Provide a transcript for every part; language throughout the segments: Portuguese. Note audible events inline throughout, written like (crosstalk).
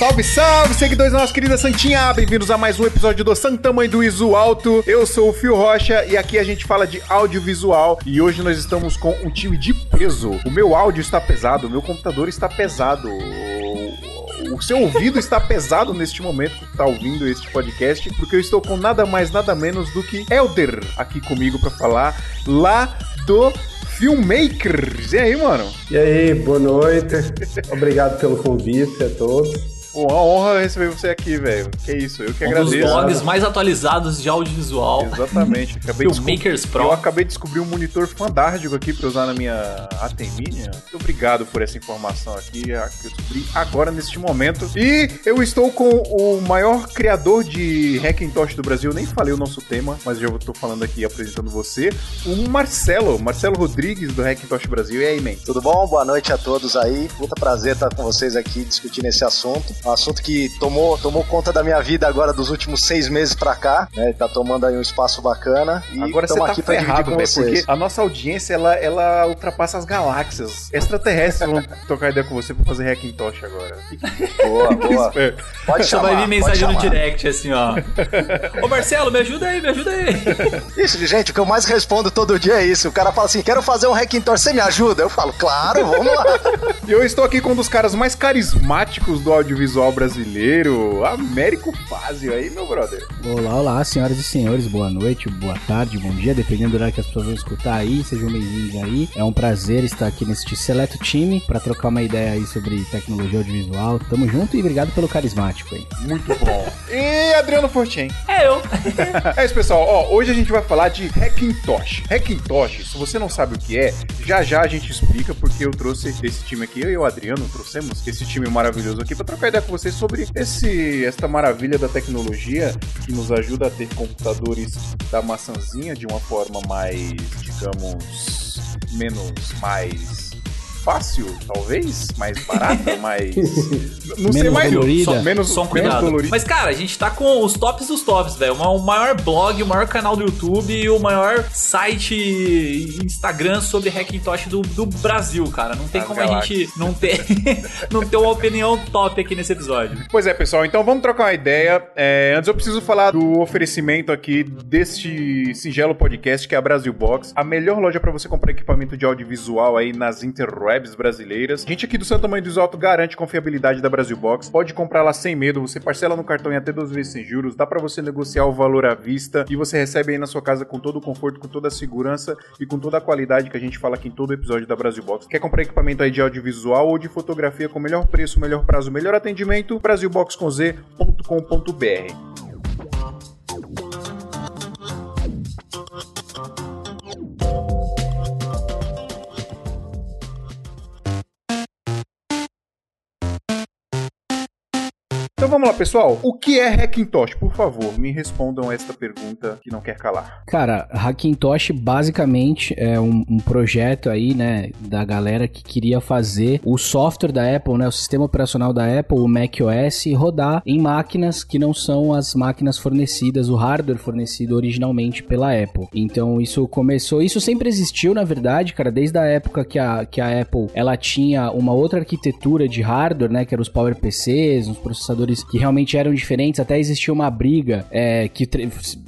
Salve, salve, seguidores da nossa querida Santinha! Bem-vindos a mais um episódio do Santa Mãe do Iso Alto. Eu sou o Fio Rocha e aqui a gente fala de audiovisual. E hoje nós estamos com um time de peso. O meu áudio está pesado, o meu computador está pesado. O seu ouvido está pesado neste momento que está ouvindo este podcast, porque eu estou com nada mais, nada menos do que Elder aqui comigo para falar lá do Filmmakers. E aí, mano? E aí, boa noite. Obrigado pelo convite a todos. Pô, uma honra receber você aqui, velho. Que isso, eu que um agradeço. Um dos blogs mais atualizados de audiovisual. Exatamente. (laughs) Acabei Filmmakers Pro. Eu acabei de descobrir um monitor fantástico aqui pra usar na minha Atemini. Muito obrigado por essa informação aqui, que eu descobri agora, neste momento. E eu estou com o maior criador de Hackintosh do Brasil. Eu nem falei o nosso tema, mas já estou falando aqui, apresentando você. O Marcelo, Marcelo Rodrigues do Hackintosh Brasil. E aí, man? Tudo bom? Boa noite a todos aí. Puta prazer estar com vocês aqui discutindo esse assunto. Um assunto que tomou, tomou conta da minha vida agora dos últimos seis meses pra cá, né? Tá tomando aí um espaço bacana. E agora você tá aqui ferrado, véio, porque a nossa audiência, ela, ela ultrapassa as galáxias. Extraterrestres vão (laughs) trocar ideia com você pra fazer Hackintosh agora. Boa, (laughs) boa. Pode chamar. Só vai vir mensagem no direct, assim, ó. (laughs) Ô Marcelo, me ajuda aí, me ajuda aí. Isso, gente, o que eu mais respondo todo dia é isso. O cara fala assim, quero fazer um Hackintosh, você me ajuda? Eu falo, claro, vamos lá. E eu estou aqui com um dos caras mais carismáticos do audiovisual audiovisual brasileiro, Américo Fázio aí, meu brother. Olá, olá, senhoras e senhores, boa noite, boa tarde, bom dia, dependendo do horário que as pessoas vão escutar aí, sejam bem-vindos aí. É um prazer estar aqui neste seleto time para trocar uma ideia aí sobre tecnologia audiovisual. Tamo junto e obrigado pelo carismático aí. Muito bom. e Adriano Fortin. É eu. (laughs) é isso, pessoal. Ó, hoje a gente vai falar de Hackintosh. Hackintosh, se você não sabe o que é, já já a gente explica porque eu trouxe esse time aqui, eu e o Adriano trouxemos esse time maravilhoso aqui para trocar ideia com você sobre esse esta maravilha da tecnologia que nos ajuda a ter computadores da maçãzinha de uma forma mais, digamos, menos mais fácil, talvez, mais barata, (laughs) mais não sei mais dolorida. Só, menos só um cuidado. Menos Mas cara, a gente tá com os tops dos tops, velho. O maior blog, o maior canal do YouTube e o maior site Instagram sobre Hackintosh do, do Brasil, cara. Não tem As como galáxias. a gente não ter (laughs) não ter uma opinião top aqui nesse episódio. Pois é, pessoal. Então vamos trocar uma ideia. É, antes eu preciso falar do oferecimento aqui deste singelo podcast que é a Brasil Box, a melhor loja para você comprar equipamento de audiovisual aí nas interwebs webs brasileiras. Gente aqui do Santa Mãe do Alto garante confiabilidade da Brasil Box. Pode comprar lá sem medo, você parcela no cartão em até 12 vezes sem juros, dá para você negociar o valor à vista e você recebe aí na sua casa com todo o conforto, com toda a segurança e com toda a qualidade que a gente fala aqui em todo episódio da Brasil Box. Quer comprar equipamento aí de audiovisual ou de fotografia com melhor preço, melhor prazo, melhor atendimento? brasilboxconz.com.br. vamos lá, pessoal. O que é Hackintosh? Por favor, me respondam esta pergunta que não quer calar. Cara, Hackintosh basicamente é um, um, projeto aí, né, da galera que queria fazer o software da Apple, né, o sistema operacional da Apple, o macOS, rodar em máquinas que não são as máquinas fornecidas, o hardware fornecido originalmente pela Apple. Então isso começou, isso sempre existiu, na verdade, cara, desde a época que a, que a Apple ela tinha uma outra arquitetura de hardware, né, que eram os PowerPCs, os processadores que realmente eram diferentes. Até existia uma briga é, que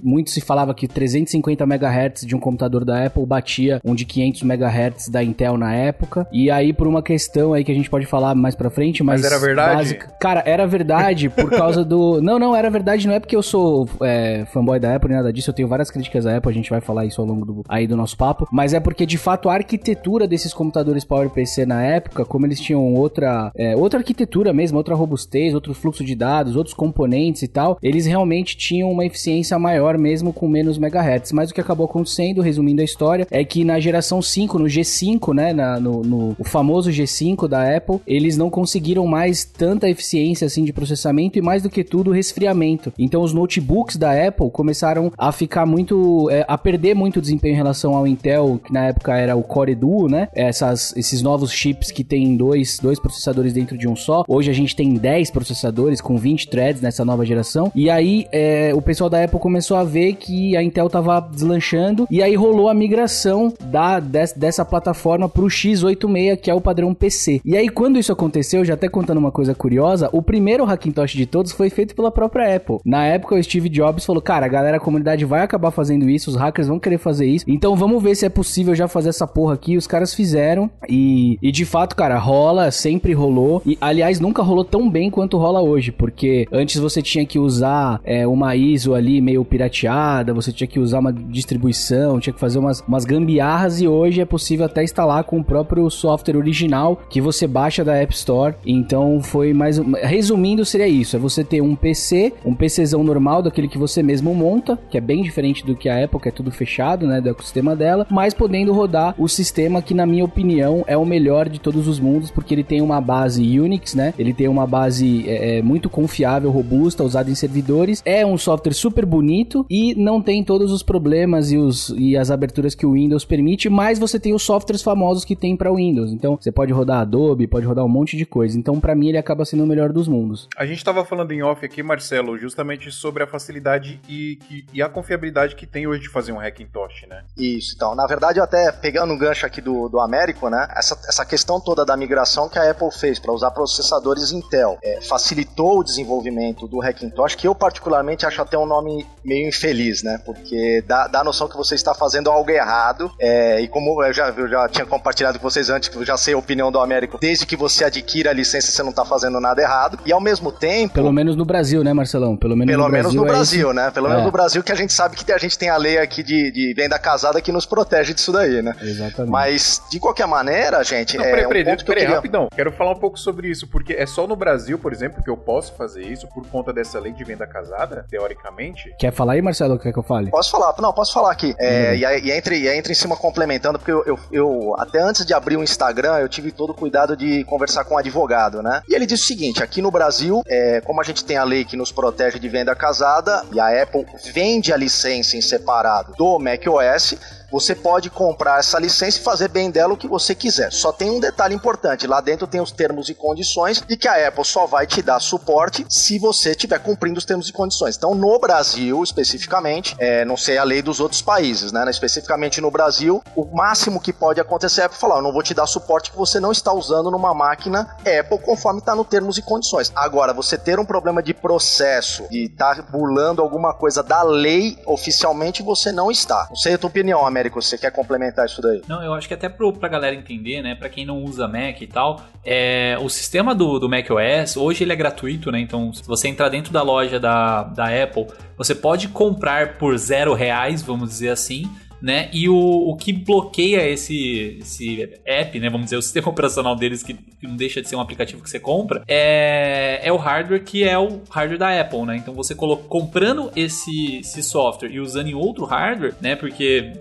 muito se falava que 350 MHz de um computador da Apple batia um de 500 MHz da Intel na época. E aí, por uma questão aí que a gente pode falar mais pra frente, mas. Mas era verdade? Básica, cara, era verdade por (laughs) causa do. Não, não, era verdade. Não é porque eu sou é, fanboy da Apple nem nada disso. Eu tenho várias críticas à Apple. A gente vai falar isso ao longo do, aí do nosso papo. Mas é porque, de fato, a arquitetura desses computadores PowerPC na época, como eles tinham outra, é, outra arquitetura mesmo, outra robustez, outro fluxo de de dados, outros componentes e tal, eles realmente tinham uma eficiência maior mesmo com menos megahertz. Mas o que acabou acontecendo, resumindo a história, é que na geração 5, no G5, né, na, no, no o famoso G5 da Apple, eles não conseguiram mais tanta eficiência assim de processamento e mais do que tudo resfriamento. Então os notebooks da Apple começaram a ficar muito, é, a perder muito desempenho em relação ao Intel, que na época era o Core Duo, né? Essas, esses novos chips que tem dois, dois processadores dentro de um só. Hoje a gente tem 10 processadores com com 20 threads nessa nova geração. E aí é, o pessoal da Apple começou a ver que a Intel tava deslanchando e aí rolou a migração da, des, dessa plataforma pro x86, que é o padrão PC. E aí quando isso aconteceu, já até contando uma coisa curiosa, o primeiro Hackintosh de todos foi feito pela própria Apple. Na época o Steve Jobs falou: "Cara, a galera, a comunidade vai acabar fazendo isso, os hackers vão querer fazer isso. Então vamos ver se é possível já fazer essa porra aqui". Os caras fizeram e, e de fato, cara, rola, sempre rolou. E aliás, nunca rolou tão bem quanto rola hoje, porque antes você tinha que usar é, uma ISO ali meio pirateada, você tinha que usar uma distribuição, tinha que fazer umas, umas gambiarras e hoje é possível até instalar com o próprio software original que você baixa da App Store. Então foi mais. Resumindo, seria isso: é você ter um PC, um PCzão normal, daquele que você mesmo monta, que é bem diferente do que a Apple, que é tudo fechado, né? Do ecossistema dela, mas podendo rodar o sistema que, na minha opinião, é o melhor de todos os mundos, porque ele tem uma base Unix, né? Ele tem uma base é, é, muito confiável, robusta, usada em servidores. É um software super bonito e não tem todos os problemas e, os, e as aberturas que o Windows permite, mas você tem os softwares famosos que tem para o Windows. Então, você pode rodar Adobe, pode rodar um monte de coisa. Então, para mim, ele acaba sendo o melhor dos mundos. A gente estava falando em off aqui, Marcelo, justamente sobre a facilidade e, e, a confiabilidade que tem hoje de fazer um Hackintosh, né? Isso, então, na verdade, até pegando um gancho aqui do, do Américo, né? Essa, essa questão toda da migração que a Apple fez para usar processadores Intel é, facilitou o desenvolvimento do Hackintosh, que eu particularmente acho até um nome meio infeliz, né? Porque dá, dá a noção que você está fazendo algo errado. É, e como eu já, eu já tinha compartilhado com vocês antes, que eu já sei a opinião do Américo, desde que você adquira a licença, você não está fazendo nada errado. E ao mesmo tempo. Pelo menos no Brasil, né, Marcelão? Pelo menos pelo no menos Brasil. No é Brasil é né? Pelo é. menos no Brasil, que a gente sabe que a gente tem a lei aqui de, de venda casada que nos protege disso daí, né? Exatamente. Mas, de qualquer maneira, gente. Não, é peraí, peraí, um peraí, queria... rapidão. Quero falar um pouco sobre isso, porque é só no Brasil, por exemplo, que eu posso fazer isso por conta dessa lei de venda casada, teoricamente. Quer falar aí, Marcelo? Quer que eu fale? Posso falar, não, posso falar aqui. É, e, e, entre, e entre em cima complementando, porque eu, eu, eu, até antes de abrir o Instagram, eu tive todo o cuidado de conversar com um advogado, né? E ele disse o seguinte: aqui no Brasil, é, como a gente tem a lei que nos protege de venda casada, e a Apple vende a licença em separado do macOS você pode comprar essa licença e fazer bem dela o que você quiser. Só tem um detalhe importante: lá dentro tem os termos e condições de que a Apple só vai te dar suporte se você estiver cumprindo os termos e condições. Então, no Brasil, especificamente, é, não sei a lei dos outros países, né? Especificamente no Brasil, o máximo que pode acontecer é falar: eu não vou te dar suporte que você não está usando numa máquina Apple conforme está no termos e condições. Agora, você ter um problema de processo, de estar tá burlando alguma coisa da lei oficialmente, você não está. Não sei a tua opinião. Américo, você quer complementar isso daí? Não, eu acho que até pro, pra galera entender, né, pra quem não usa Mac e tal, é, o sistema do, do Mac OS, hoje ele é gratuito, né, então se você entrar dentro da loja da, da Apple, você pode comprar por zero reais, vamos dizer assim, né? E o, o que bloqueia esse, esse app, né? Vamos dizer, o (laughs) sistema operacional deles, que, que não deixa de ser um aplicativo que você compra, é, é o hardware que é o hardware da Apple, né? Então você coloca, comprando esse, esse software e usando em outro hardware, né? Porque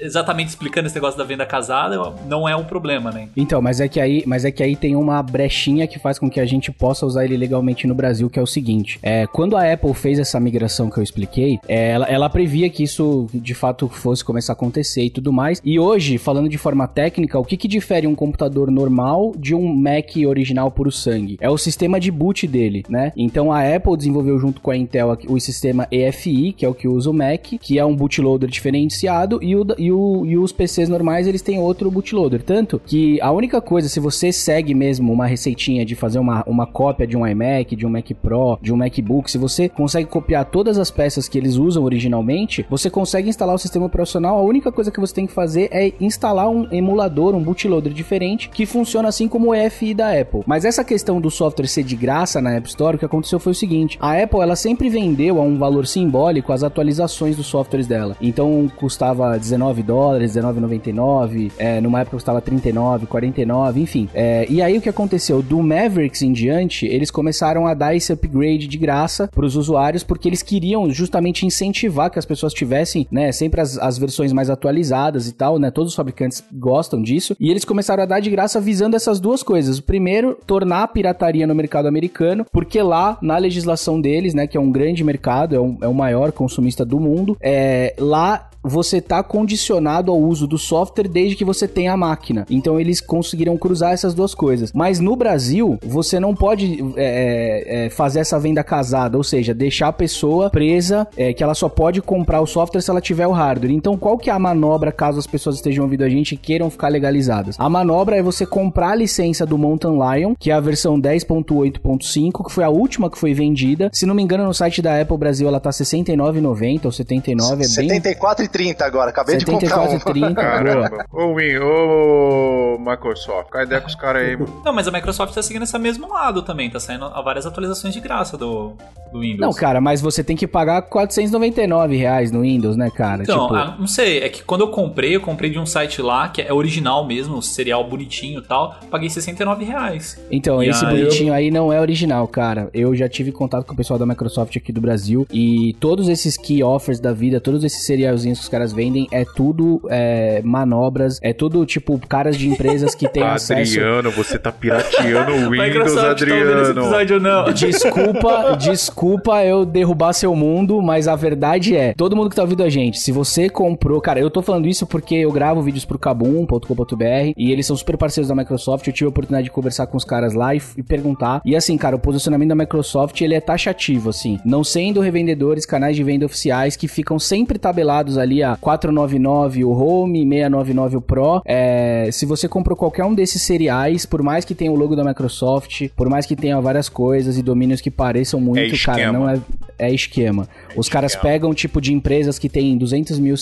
exatamente explicando esse negócio da venda casada não é um problema, né? Então, mas é que aí, mas é que aí tem uma brechinha que faz com que a gente possa usar ele legalmente no Brasil, que é o seguinte: é, quando a Apple fez essa migração que eu expliquei, é, ela, ela previa que isso de fato fosse começar a acontecer e tudo mais. E hoje, falando de forma técnica, o que, que difere um computador normal de um Mac original puro sangue? É o sistema de boot dele, né? Então a Apple desenvolveu junto com a Intel o sistema EFI, que é o que usa o Mac, que é um bootloader diferenciado, e o e, o, e os PCs normais eles têm outro bootloader. Tanto que a única coisa, se você segue mesmo uma receitinha de fazer uma, uma cópia de um iMac, de um Mac Pro, de um MacBook, se você consegue copiar todas as peças que eles usam originalmente, você consegue instalar o sistema operacional. A única coisa que você tem que fazer é instalar um emulador, um bootloader diferente, que funciona assim como o EFI da Apple. Mas essa questão do software ser de graça na App Store, o que aconteceu foi o seguinte: a Apple ela sempre vendeu a um valor simbólico as atualizações dos softwares dela. Então custava 19 19 dólares, 19,99, é, numa época custava 39, 49, enfim. É, e aí o que aconteceu? Do Mavericks em diante, eles começaram a dar esse upgrade de graça para os usuários, porque eles queriam justamente incentivar que as pessoas tivessem, né, sempre as, as versões mais atualizadas e tal, né? Todos os fabricantes gostam disso. E eles começaram a dar de graça visando essas duas coisas. O primeiro, tornar a pirataria no mercado americano, porque lá, na legislação deles, né, que é um grande mercado, é, um, é o maior consumista do mundo, é, lá você tá condicionado ao uso do software desde que você tenha a máquina. Então eles conseguiram cruzar essas duas coisas. Mas no Brasil, você não pode é, é, fazer essa venda casada, ou seja, deixar a pessoa presa, é, que ela só pode comprar o software se ela tiver o hardware. Então qual que é a manobra caso as pessoas estejam ouvindo a gente e queiram ficar legalizadas? A manobra é você comprar a licença do Mountain Lion, que é a versão 10.8.5, que foi a última que foi vendida. Se não me engano, no site da Apple Brasil ela tá 69,90 ou 79, é bem 74,30 agora, acabei 74 de comprar 74,30. (laughs) Caramba. Ô, Win, ô Microsoft, cai ideia com os caras aí, mano. Não, mas a Microsoft tá seguindo esse mesmo lado também, tá saindo várias atualizações de graça do, do Windows. Não, cara, mas você tem que pagar 499 reais no Windows, né, cara? Então, tipo... ah, não sei, é que quando eu comprei, eu comprei de um site lá, que é original mesmo, serial bonitinho e tal, paguei 69 reais. Então, E esse aí bonitinho aí não é original, cara. Eu já tive contato com o pessoal da Microsoft aqui do Brasil e todos esses key offers da vida, todos esses serialzinhos que os caras vendem, é tudo é, manobras, é tudo tipo caras de empresas que têm (laughs) acesso. Adriano, você tá pirateando o (laughs) Windows, Microsoft tá Adriano. episódio não? Desculpa, (laughs) desculpa eu derrubar seu mundo, mas a verdade é, todo mundo que tá ouvindo a gente, se você comprou, cara, eu tô falando isso porque eu gravo vídeos pro kabum.com.br e eles são super parceiros da Microsoft, eu tive a oportunidade de conversar com os caras lá e, e perguntar. E assim, cara, o posicionamento da Microsoft, ele é taxativo, assim, não sendo revendedores, canais de venda oficiais que ficam sempre tabelados ali a 499 o Home, 699 o Pro. É, se você comprou qualquer um desses seriais, por mais que tenha o logo da Microsoft, por mais que tenha várias coisas e domínios que pareçam muito, cara, esquema. não é, é esquema. Os caras pegam tipo de empresas que tem 200 mil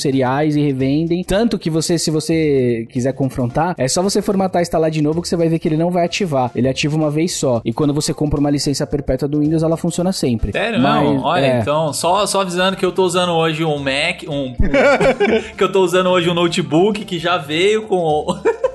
e revendem. Tanto que você, se você quiser confrontar, é só você formatar e instalar de novo que você vai ver que ele não vai ativar. Ele ativa uma vez só. E quando você compra uma licença perpétua do Windows, ela funciona sempre. Sério, Mas, não? Olha, é, então, só, só avisando que eu tô usando hoje um Mac, um, (laughs) que eu tô usando hoje um notebook que já veio com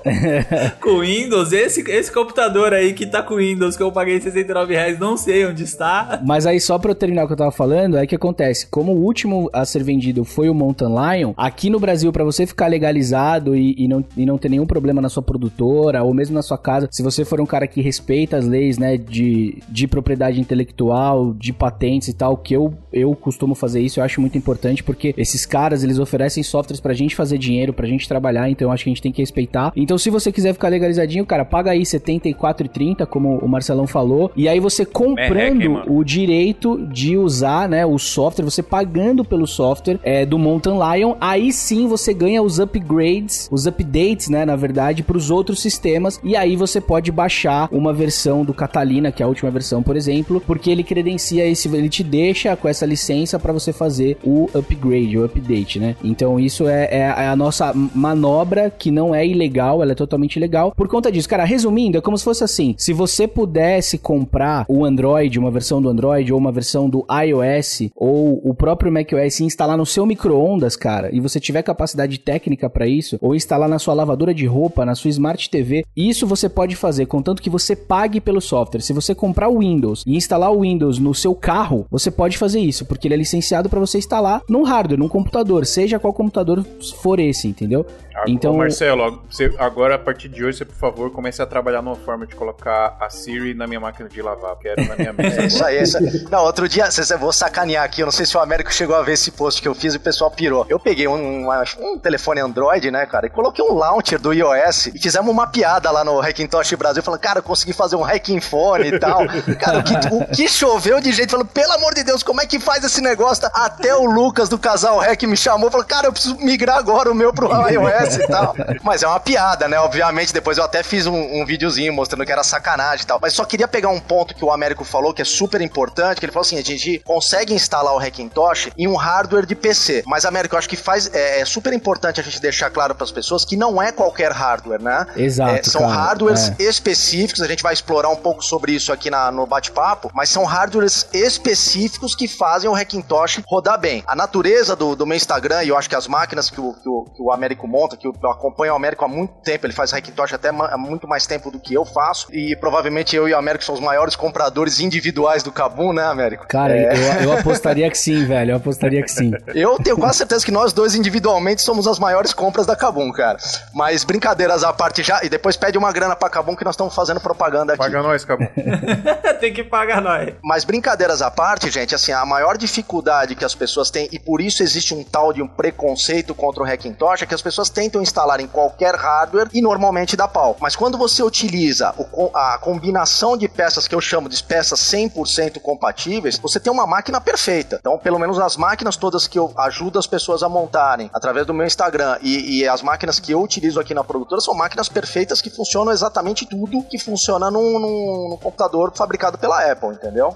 (laughs) com Windows. Esse, esse computador aí que tá com Windows, que eu paguei 69 reais, não sei onde está. Mas aí, só pra eu terminar o que eu tava falando, é que acontece. Como o último a ser vendido foi o Mountain Lion, aqui no Brasil, pra você ficar legalizado e, e não, e não ter nenhum problema na sua produtora, ou mesmo na sua casa, se você for um cara que respeita as leis, né, de, de propriedade intelectual, de patentes e tal, que eu, eu costumo fazer isso, eu acho muito importante, porque esses caras, eles oferecem softwares pra gente fazer dinheiro, pra gente trabalhar, então eu acho que a gente tem que respeitar. Então, se você quiser ficar legalizadinho, cara, paga aí R$ 74,30, como o Marcelão falou, e aí você comprando o direito de usar, né, o software, você pagando pelo software é, do Mountain Lion, aí sim você ganha os upgrades, os updates, né, na verdade, para os outros sistemas, e aí você pode baixar uma versão do Catalina, que é a última versão, por exemplo, porque ele credencia esse, ele te deixa com essa licença para você fazer o upgrade, o update, né? Então isso é, é a nossa manobra que não é ilegal, ela é totalmente legal. Por conta disso, cara, resumindo, é como se fosse assim: se você pudesse comprar o Android, uma versão do Android ou uma versão do iOS ou o próprio macOS e instalar no seu micro-ondas, cara, e você tiver capacidade técnica para isso, ou instalar na sua lavadora de roupa, na sua Smart TV, isso você pode fazer, contanto que você pague pelo software. Se você comprar o Windows e instalar o Windows no seu carro, você pode fazer isso, porque ele é licenciado para você instalar num hardware, num computador, seja qual computador for esse, entendeu? Então, Marcelo, você, agora a partir de hoje, você, por favor, comece a trabalhar numa forma de colocar a Siri na minha máquina de lavar, porque era na minha (laughs) mesa. É isso aí, isso aí. Não, outro dia, cê- vou sacanear aqui, eu não sei se o Américo chegou a ver esse post que eu fiz e o pessoal pirou. Eu peguei um, um, um telefone Android, né, cara, e coloquei um launcher do iOS e fizemos uma piada lá no Hackintosh Brasil, falando, cara, eu consegui fazer um hacking phone e tal. Cara, o que, o que choveu de gente, falando, pelo amor de Deus, como é que faz esse negócio? Até o Lucas do casal Hack me chamou, falou, cara, eu preciso migrar agora o meu pro (laughs) iOS e tal. Mas é uma piada, né? Obviamente, depois eu até fiz um, um videozinho mostrando que era sacanagem e tal. Mas só queria pegar um ponto que o Américo falou que é super importante, que ele falou assim, a gente consegue instalar o Hackintosh em um hardware de PC. Mas, Américo, eu acho que faz, é, é super importante a gente deixar claro para as pessoas que não é qualquer hardware, né? Exato, É, são cara, hardwares é. específicos, a gente vai explorar um pouco sobre isso aqui na- no bate-papo, mas são hardwares específicos que fazem o Hackintosh rodar bem. A natureza do, do meu Instagram, e eu acho que as máquinas que o, que o, que o Américo monta, que eu acompanho o Américo há muito tempo, ele faz Hackintosh até há muito mais tempo do que eu faço, e provavelmente eu e o Américo somos os maiores compradores individuais do Kabum, né, Américo? Cara, é... eu, eu apostaria que sim, velho, eu apostaria que sim. Eu tenho quase certeza que nós dois individualmente somos as maiores compras da Kabum, cara. Mas brincadeiras à parte já, e depois pede uma grana pra Kabum que nós estamos fazendo propaganda aqui. Paga nós, Kabum. (laughs) Tem que pagar nós. Mas brincadeiras à parte, gente, assim, a maior dificuldade que as pessoas têm, e por isso existe um tal de um preconceito contra o Hackintosh, é que as pessoas tentam instalar em qualquer hardware e normalmente dá pau. Mas quando você utiliza o, a combinação de peças que eu chamo de peças 100% compatíveis, você tem uma máquina perfeita. Então, pelo menos as máquinas todas que eu ajudo as pessoas a montarem através do meu Instagram e, e as máquinas que eu utilizo aqui na produtora são máquinas perfeitas que funcionam exatamente tudo que funciona num, num, num computador fabricado pela Apple, entendeu?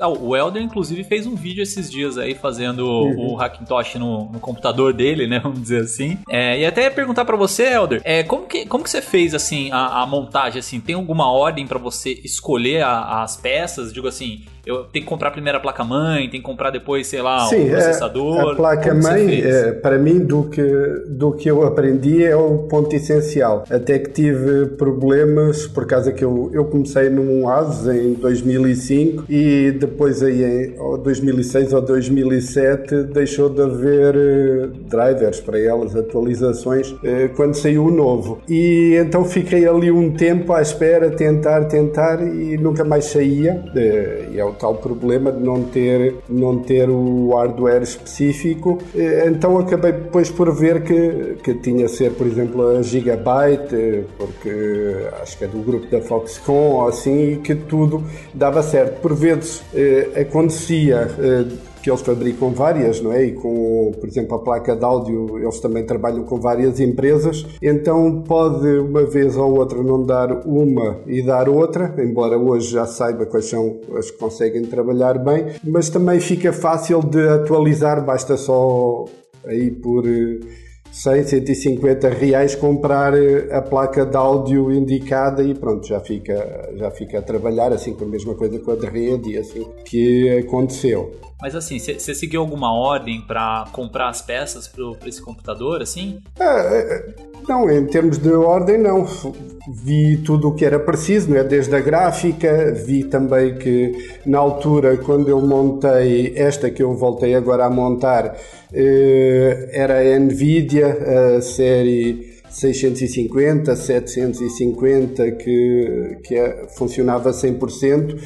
Ah, o Elder, inclusive, fez um vídeo esses dias aí fazendo uhum. o Hackintosh no, no, computador dele, né? (laughs) Vamos dizer assim. É, e até ia perguntar para você, Elder, é, como, que, como que você fez assim a, a montagem? Assim, tem alguma ordem para você escolher a, as peças? Digo assim, eu tenho que comprar primeiro a placa-mãe, tem que comprar depois, sei lá, Sim, o processador. A placa-mãe, é, para mim, do que, do que eu aprendi é o ponto essencial. Até que tive problemas, por causa que eu, eu comecei num ASUS em 2005 e depois aí em 2006 ou 2007 deixou de haver eh, drivers para elas, atualizações, eh, quando saiu o novo. E então fiquei ali um tempo à espera, tentar, tentar e nunca mais saía. Eh, e é o tal problema de não ter, não ter o hardware específico. Então acabei depois por ver que, que tinha ser, por exemplo, a Gigabyte, porque acho que é do grupo da Foxconn ou assim, que tudo dava certo. Por vezes eh, acontecia. Eh, que eles fabricam várias, não é? E com, por exemplo, a placa de áudio, eles também trabalham com várias empresas, então pode uma vez ou outra não dar uma e dar outra, embora hoje já saiba quais são as que conseguem trabalhar bem, mas também fica fácil de atualizar, basta só aí por 100, eh, 150 reais comprar eh, a placa de áudio indicada e pronto, já fica, já fica a trabalhar, assim com a mesma coisa com a de rede e assim que aconteceu. Mas assim, você seguiu alguma ordem para comprar as peças para esse computador, assim? É, é, não, em termos de ordem, não. Vi tudo o que era preciso, não é? desde a gráfica, vi também que na altura, quando eu montei esta que eu voltei agora a montar, eh, era a Nvidia, a série 650, 750, que, que é, funcionava 100%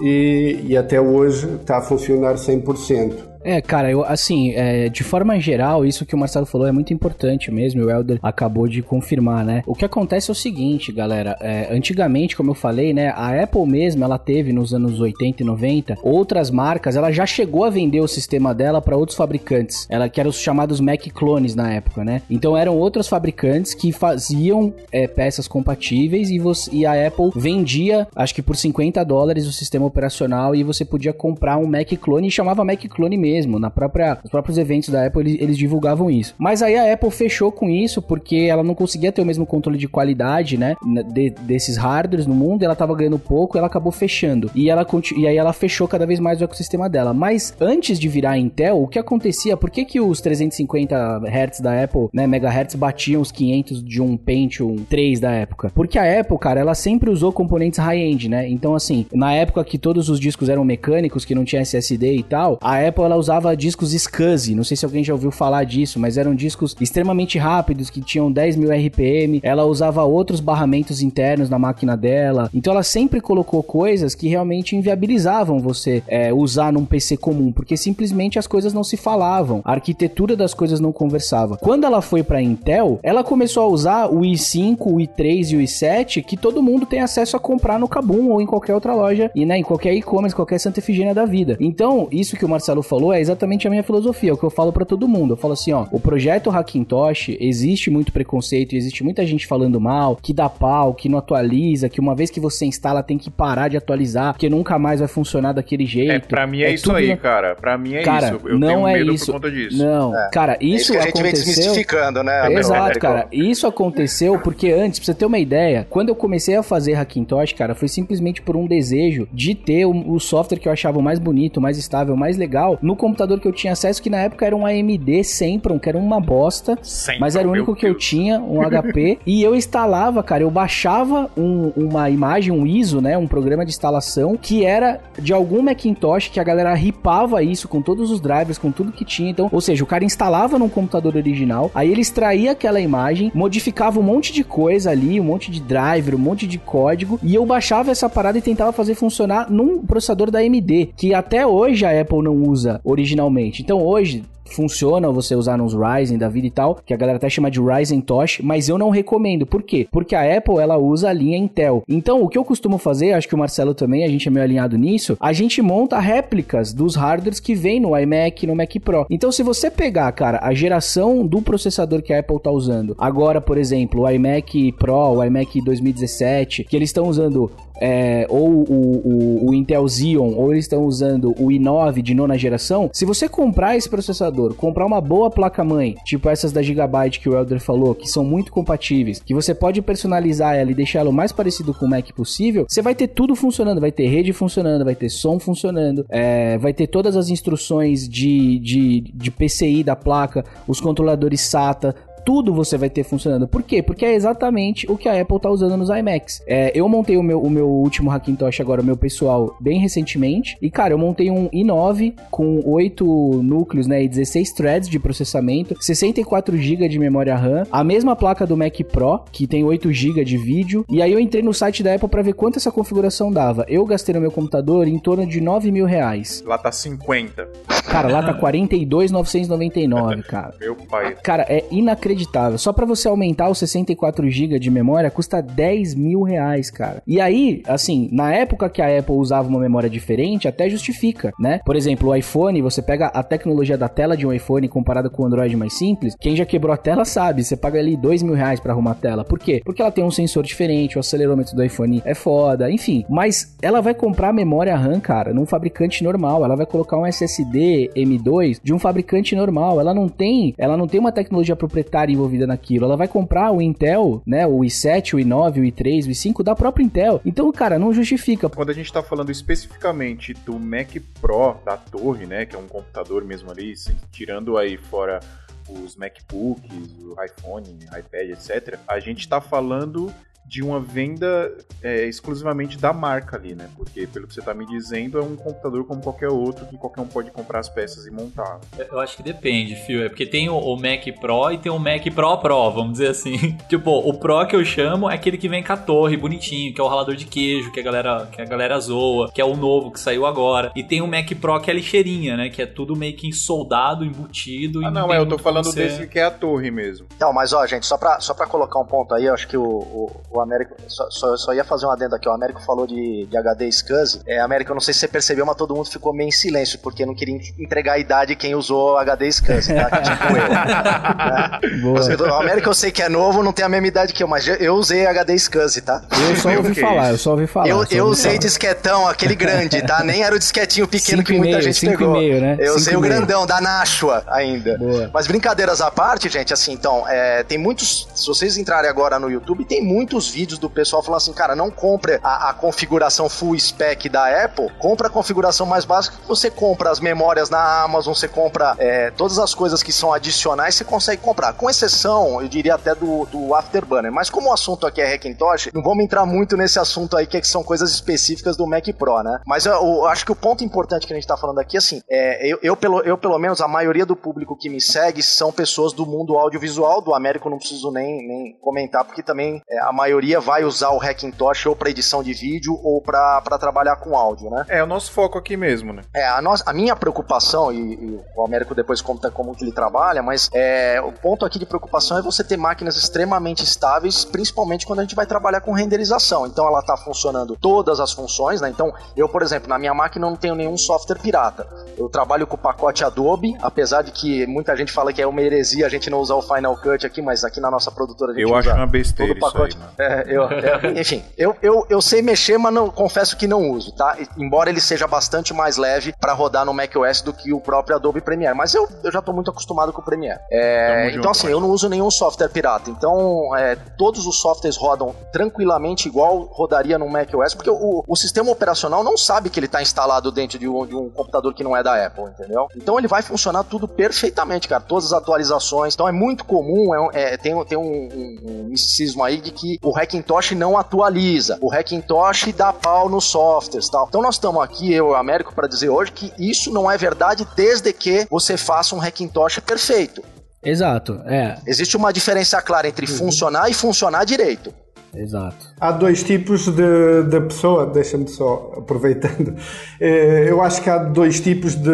e, e até hoje está a funcionar 100%. É, cara, eu assim, é, de forma geral, isso que o Marcelo falou é muito importante mesmo, o Elder acabou de confirmar, né? O que acontece é o seguinte, galera, é, antigamente, como eu falei, né, a Apple mesmo, ela teve nos anos 80 e 90 outras marcas, ela já chegou a vender o sistema dela para outros fabricantes, ela que eram os chamados Mac clones na época, né? Então eram outros fabricantes que faziam é, peças compatíveis e, você, e a Apple vendia, acho que por 50 dólares o sistema operacional e você podia comprar um Mac clone e chamava Mac clone mesmo mesmo. Na própria, nos próprios eventos da Apple, eles, eles, divulgavam isso. Mas aí a Apple fechou com isso porque ela não conseguia ter o mesmo controle de qualidade, né? De, desses hardwares no mundo. Ela tava ganhando pouco, ela acabou fechando. E, ela, e aí ela fechou cada vez mais o ecossistema dela. Mas antes de virar Intel, o que acontecia? Por que, que os 350 Hz da Apple, né, megahertz, batiam os 500 de um Pentium 3 da época? Porque a Apple, cara, ela sempre usou componentes high-end, né? Então, assim, na época que todos os discos eram mecânicos, que não tinha SSD e tal, a Apple ela usava discos SCSI. Não sei se alguém já ouviu falar disso, mas eram discos extremamente rápidos que tinham 10 mil RPM. Ela usava outros barramentos internos na máquina dela. Então ela sempre colocou coisas que realmente inviabilizavam você é, usar num PC comum, porque simplesmente as coisas não se falavam, a arquitetura das coisas não conversava. Quando ela foi para Intel, ela começou a usar o i5, o i3 e o i7 que todo mundo tem acesso a comprar no Kabum ou em qualquer outra loja e né, em qualquer e-commerce, qualquer Santa Efigênia da vida. Então, isso que o Marcelo falou é exatamente a minha filosofia, é o que eu falo para todo mundo. Eu falo assim, ó, o projeto Hackintosh, existe muito preconceito, existe muita gente falando mal, que dá pau, que não atualiza, que uma vez que você instala tem que parar de atualizar, porque nunca mais vai funcionar daquele jeito. É, pra mim é, é isso aí, na... cara. Pra mim é cara, isso. Eu não é isso. por conta disso. Não, é. cara, isso, é isso que a gente aconteceu... vem desmistificando, né? Exato, cara. Isso aconteceu porque antes, pra você ter uma ideia, quando eu comecei a fazer Hackintosh, cara, foi simplesmente por um desejo de ter o, o software que eu achava mais bonito, mais estável, mais legal no computador que eu tinha acesso, que na época era um AMD Sempron, que era uma bosta, Sempron, mas era o único que Deus. eu tinha, um (laughs) HP, e eu instalava, cara, eu baixava um, uma imagem, um ISO, né, um programa de instalação, que era de algum Macintosh, que a galera ripava isso com todos os drivers, com tudo que tinha, então, ou seja, o cara instalava num computador original, aí ele extraía aquela imagem, modificava um monte de coisa ali, um monte de driver, um monte de código, e eu baixava essa parada e tentava fazer funcionar num processador da AMD, que até hoje a Apple não usa originalmente. Então hoje, funciona você usar nos Ryzen da vida e tal, que a galera até chama de Ryzen Tosh, mas eu não recomendo. Por quê? Porque a Apple, ela usa a linha Intel. Então, o que eu costumo fazer, acho que o Marcelo também, a gente é meio alinhado nisso, a gente monta réplicas dos hardwares que vem no iMac, no Mac Pro. Então, se você pegar, cara, a geração do processador que a Apple tá usando, agora, por exemplo, o iMac Pro, o iMac 2017, que eles estão usando é, ou o, o, o, Intel Xeon, ou eles estão usando o i9 de nona geração, se você comprar esse processador, comprar uma boa placa-mãe, tipo essas da Gigabyte que o Elder falou, que são muito compatíveis, que você pode personalizar ela e deixar ela o mais parecido com o Mac possível, você vai ter tudo funcionando, vai ter rede funcionando, vai ter som funcionando, é, vai ter todas as instruções de, de, de PCI da placa, os controladores SATA, tudo você vai ter funcionando. Por quê? Porque é exatamente o que a Apple tá usando nos iMacs. É, eu montei o meu, o meu último Hackintosh agora, o meu pessoal, bem recentemente. E, cara, eu montei um i9 com 8 núcleos, né? E 16 threads de processamento, 64 GB de memória RAM, a mesma placa do Mac Pro, que tem 8 GB de vídeo. E aí eu entrei no site da Apple para ver quanto essa configuração dava. Eu gastei no meu computador em torno de 9 mil reais. Lá tá 50. Cara, lá tá 42,999, (laughs) cara. Meu pai. Cara, é inacreditável inacreditável. Só para você aumentar os 64 GB de memória custa 10 mil reais, cara. E aí, assim, na época que a Apple usava uma memória diferente, até justifica, né? Por exemplo, o iPhone, você pega a tecnologia da tela de um iPhone comparada com o Android mais simples, quem já quebrou a tela sabe, você paga ali 2 mil reais pra arrumar a tela. Por quê? Porque ela tem um sensor diferente, o acelerômetro do iPhone é foda, enfim. Mas ela vai comprar memória RAM, cara, num fabricante normal. Ela vai colocar um SSD M2 de um fabricante normal. Ela não tem, ela não tem uma tecnologia proprietária envolvida naquilo. Ela vai comprar o Intel, né? O i7, o i9, o i3, o i5 da própria Intel. Então, cara, não justifica. Quando a gente tá falando especificamente do Mac Pro da torre, né? Que é um computador mesmo ali, tirando aí fora os MacBooks, o iPhone, iPad, etc. A gente está falando de uma venda é, exclusivamente da marca ali, né? Porque, pelo que você tá me dizendo, é um computador como qualquer outro que qualquer um pode comprar as peças e montar. Eu acho que depende, Fio. É porque tem o, Mac Pro e tem o Mac Pro Pro, vamos dizer assim. (laughs) tipo, o Pro que eu chamo é aquele que vem com a torre bonitinho, que é o ralador de queijo, que a galera, que a galera zoa, que é o novo que saiu agora. E tem o Mac Pro que é a lixeirinha, né? Que é tudo meio que soldado, embutido. Ah, não, é, eu tô falando desse que é a torre mesmo. Então, mas ó, gente, só pra, só pra colocar um ponto aí, eu acho que o, o, o Américo, só, só, só, ia fazer um adendo aqui, o Américo falou de, de HD SCSI. É, Américo, eu não sei se você percebeu, mas todo mundo ficou meio em silêncio, porque não queria entregar a idade quem usou HD SCSI, tá? tipo eu. Né? (laughs) O Américo eu sei que é novo, não tem a mesma idade que eu, mas eu usei HD SCSI, tá? Eu só ouvi falar, eu só ouvi falar. Eu, eu usei falar. disquetão, aquele grande, tá? Nem era o disquetinho pequeno cinco que muita meio, gente pegou. Meio, né? Eu usei o grandão, da Nashua ainda. Boa. Mas brincadeiras à parte, gente, assim, então, é, tem muitos. Se vocês entrarem agora no YouTube, tem muitos vídeos do pessoal falando assim, cara, não compre a, a, configuração full spec da Apple, compra a configuração mais básica, você compra as memórias na Amazon, você compra é, todas as coisas que são adicionais, você consegue comprar. Com exceção, eu diria até do, do Afterburner. Mas como o assunto aqui é Hackintosh, não vamos entrar muito nesse assunto aí, que, é que são coisas específicas do Mac Pro, né? Mas eu, eu, acho que o ponto importante que a gente tá falando aqui, assim, é, eu, eu, pelo, eu, pelo menos, a maioria do público que me segue são pessoas do mundo audiovisual, do Américo não preciso nem, nem comentar, porque também é, a maioria vai usar o Hackintosh ou para edição de vídeo ou para trabalhar com áudio, né? É o nosso foco aqui mesmo, né? É, a, nossa, a minha preocupação, e, e o Américo depois conta como que ele trabalha, mas é, o ponto aqui de preocupação é você ter máquinas extremamente estáveis, principalmente quando a gente vai trabalhar com renderização. Então ela está funcionando todas as funções, né? Então eu, por exemplo, na minha máquina não tenho nenhum software pirata. Eu trabalho com o pacote Adobe, apesar de que muita gente fala que é uma heresia a gente não usar o Final Cut aqui, mas aqui na nossa produtora a gente eu usa acho uma besteira todo o pacote. aí, É, eu, é, (laughs) enfim, eu, eu, eu sei mexer, mas não, confesso que não uso, tá? Embora ele seja bastante mais leve para rodar no macOS do que o próprio Adobe Premiere, mas eu, eu já tô muito acostumado com o Premiere. É, então, assim, eu não uso nenhum software pirata. Então, é, todos os softwares rodam tranquilamente igual rodaria no macOS, porque o, o sistema operacional não sabe que ele está instalado dentro de um, de um computador que não é da Apple, entendeu? Então ele vai funcionar tudo perfeitamente, cara. Todas as atualizações. Então é muito comum, é, é tem, tem um, um, um misticismo aí de que o Hackintosh não atualiza. O Hackintosh dá pau nos softwares tal. Então nós estamos aqui, eu e o Américo, para dizer hoje que isso não é verdade desde que você faça um Hackintosh perfeito. Exato, é. Existe uma diferença clara entre uhum. funcionar e funcionar direito. Exato. Há dois tipos de, de pessoa, deixa-me só aproveitando. (laughs) Eh, eu acho que há dois tipos de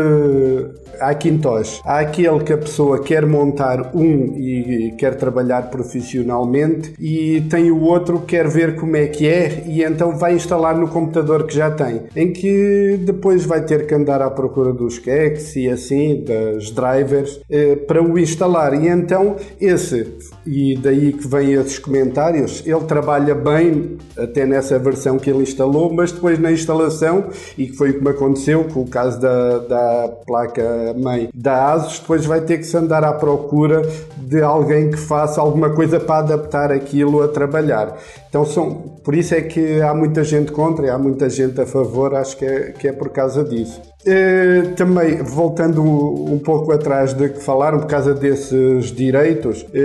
Hackintosh. Há aquele que a pessoa quer montar um e quer trabalhar profissionalmente, e tem o outro que quer ver como é que é e então vai instalar no computador que já tem, em que depois vai ter que andar à procura dos kex e assim, das drivers, eh, para o instalar. E então esse, e daí que vêm esses comentários, ele trabalha bem até nessa versão que ele instalou, mas depois na instalação, e que foi o que me aconteceu com o caso da, da placa mãe da ASUS, depois vai ter que se andar à procura de alguém que faça alguma coisa para adaptar aquilo a trabalhar. Então são, por isso é que há muita gente contra e há muita gente a favor, acho que é, que é por causa disso. Uh, também, voltando um pouco atrás de que falaram, por causa desses direitos, uh,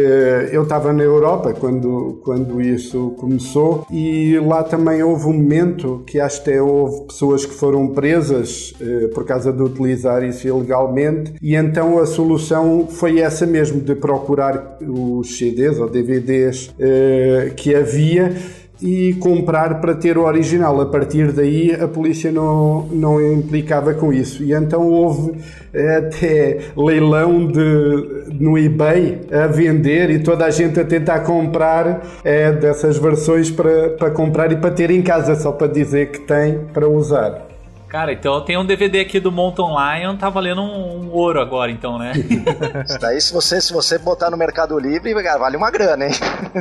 eu estava na Europa quando, quando isso começou e lá também houve um momento que acho que até houve pessoas que foram presas uh, por causa de utilizar isso ilegalmente e então a solução foi essa mesmo, de procurar os CDs ou DVDs que havia e comprar para ter o original. A partir daí a polícia não, não implicava com isso. E então houve até leilão de, no eBay a vender e toda a gente a tentar comprar é, dessas versões para, para comprar e para ter em casa, só para dizer que tem para usar. Cara, então tem um DVD aqui do Mountain Lion, tá valendo um, um ouro agora, então, né? (laughs) Isso daí, se você, se você botar no Mercado Livre, vale uma grana, hein?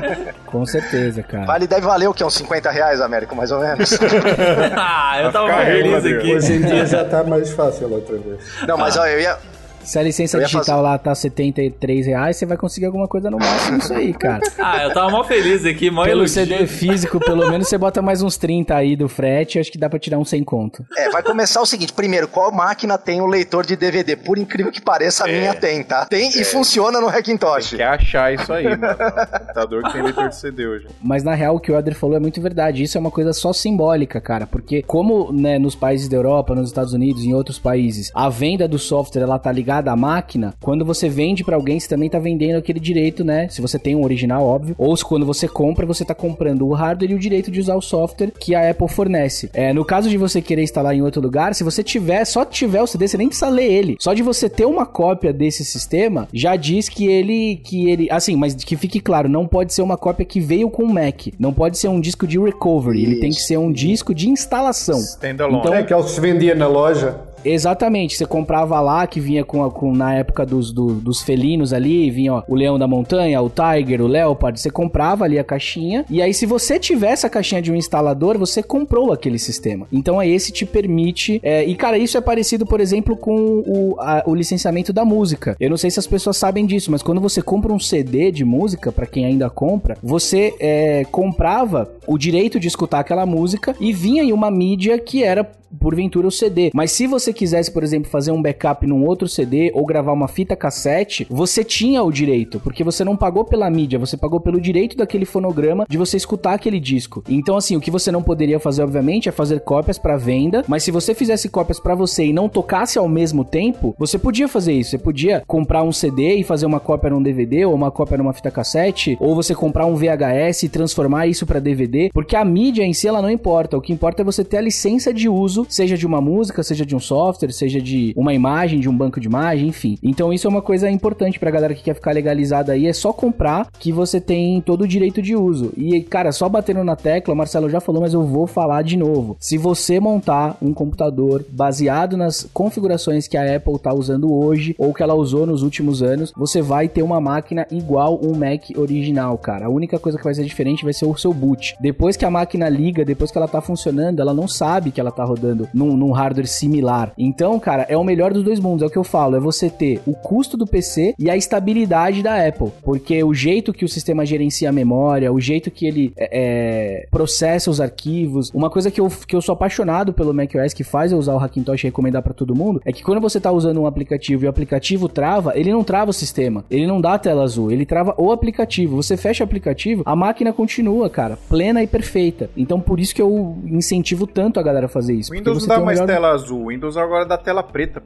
(laughs) Com certeza, cara. Vale, deve valer o que? Uns 50 reais, Américo, mais ou menos? (laughs) ah, eu tava feliz aqui. Hoje em dia já tá mais fácil outra vez. Não, mas ah. ó, eu ia, se a licença digital fazer... lá tá 73 reais, você vai conseguir alguma coisa no máximo isso aí, cara. (laughs) ah, eu tava mó feliz aqui, mó Pelo elogio. CD físico, pelo menos você bota mais uns 30 aí do frete, acho que dá pra tirar um sem conto. É, vai começar o seguinte, primeiro, qual máquina tem o um leitor de DVD? Por incrível que pareça, a é. minha tem, tá? Tem é. e funciona no Hackintosh. Tem que achar isso aí, mano. computador que tem leitor de CD hoje. Mas na real, o que o Adler falou é muito verdade. Isso é uma coisa só simbólica, cara, porque como, né, nos países da Europa, nos Estados Unidos, em outros países, a venda do software, ela tá ligada à máquina, quando você vende para alguém, você também tá vendendo aquele direito, né? Se você tem um original, óbvio. Ou se quando você compra, você tá comprando o hardware e o direito de usar o software que a Apple fornece. É, no caso de você querer instalar em outro lugar, se você tiver, só tiver o CD, você nem precisa ler ele. Só de você ter uma cópia desse sistema, já diz que ele, que ele, assim, mas que fique claro, não pode ser uma cópia que veio com o Mac. Não pode ser um disco de recovery. Isso. Ele tem que ser um disco de instalação. Standalone. Então, é que é o que se vendia na loja. Exatamente, você comprava lá que vinha com, com na época dos, do, dos felinos ali, vinha ó, o leão da montanha, o tiger, o leopard, você comprava ali a caixinha e aí se você tivesse a caixinha de um instalador, você comprou aquele sistema. Então é esse te permite é, e cara, isso é parecido, por exemplo, com o, a, o licenciamento da música. Eu não sei se as pessoas sabem disso, mas quando você compra um CD de música, para quem ainda compra, você é, comprava o direito de escutar aquela música e vinha em uma mídia que era porventura o CD. Mas se você quisesse, por exemplo, fazer um backup num outro CD ou gravar uma fita cassete, você tinha o direito, porque você não pagou pela mídia, você pagou pelo direito daquele fonograma de você escutar aquele disco. Então, assim, o que você não poderia fazer, obviamente, é fazer cópias para venda, mas se você fizesse cópias para você e não tocasse ao mesmo tempo, você podia fazer isso. Você podia comprar um CD e fazer uma cópia num DVD ou uma cópia numa fita cassete, ou você comprar um VHS e transformar isso para DVD, porque a mídia em si ela não importa. O que importa é você ter a licença de uso seja de uma música, seja de um software, seja de uma imagem, de um banco de imagem, enfim. Então isso é uma coisa importante pra galera que quer ficar legalizada aí, é só comprar que você tem todo o direito de uso. E, cara, só batendo na tecla, o Marcelo já falou, mas eu vou falar de novo. Se você montar um computador baseado nas configurações que a Apple tá usando hoje, ou que ela usou nos últimos anos, você vai ter uma máquina igual um Mac original, cara. A única coisa que vai ser diferente vai ser o seu boot. Depois que a máquina liga, depois que ela tá funcionando, ela não sabe que ela tá rodando num, num hardware similar. Então, cara, é o melhor dos dois mundos, é o que eu falo, é você ter o custo do PC e a estabilidade da Apple, porque o jeito que o sistema gerencia a memória, o jeito que ele é, é processa os arquivos, uma coisa que eu, que eu sou apaixonado pelo macOS que faz eu usar o Hackintosh e recomendar para todo mundo, é que quando você tá usando um aplicativo e o aplicativo trava, ele não trava o sistema, ele não dá tela azul, ele trava o aplicativo. Você fecha o aplicativo, a máquina continua, cara, plena e perfeita. Então por isso que eu incentivo tanto a galera a fazer isso. O Windows não dá mais melhor... tela azul, o Windows agora dá tela preta.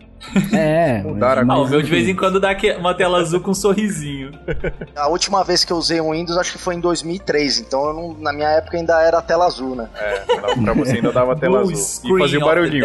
É. (laughs) Mudaram mas, ah, o meu de vez em quando dá uma tela azul com um sorrisinho. A última vez que eu usei um Windows acho que foi em 2003, então não, na minha época ainda era tela azul, né? É, pra você ainda dava tela azul. E fazia o barulhinho.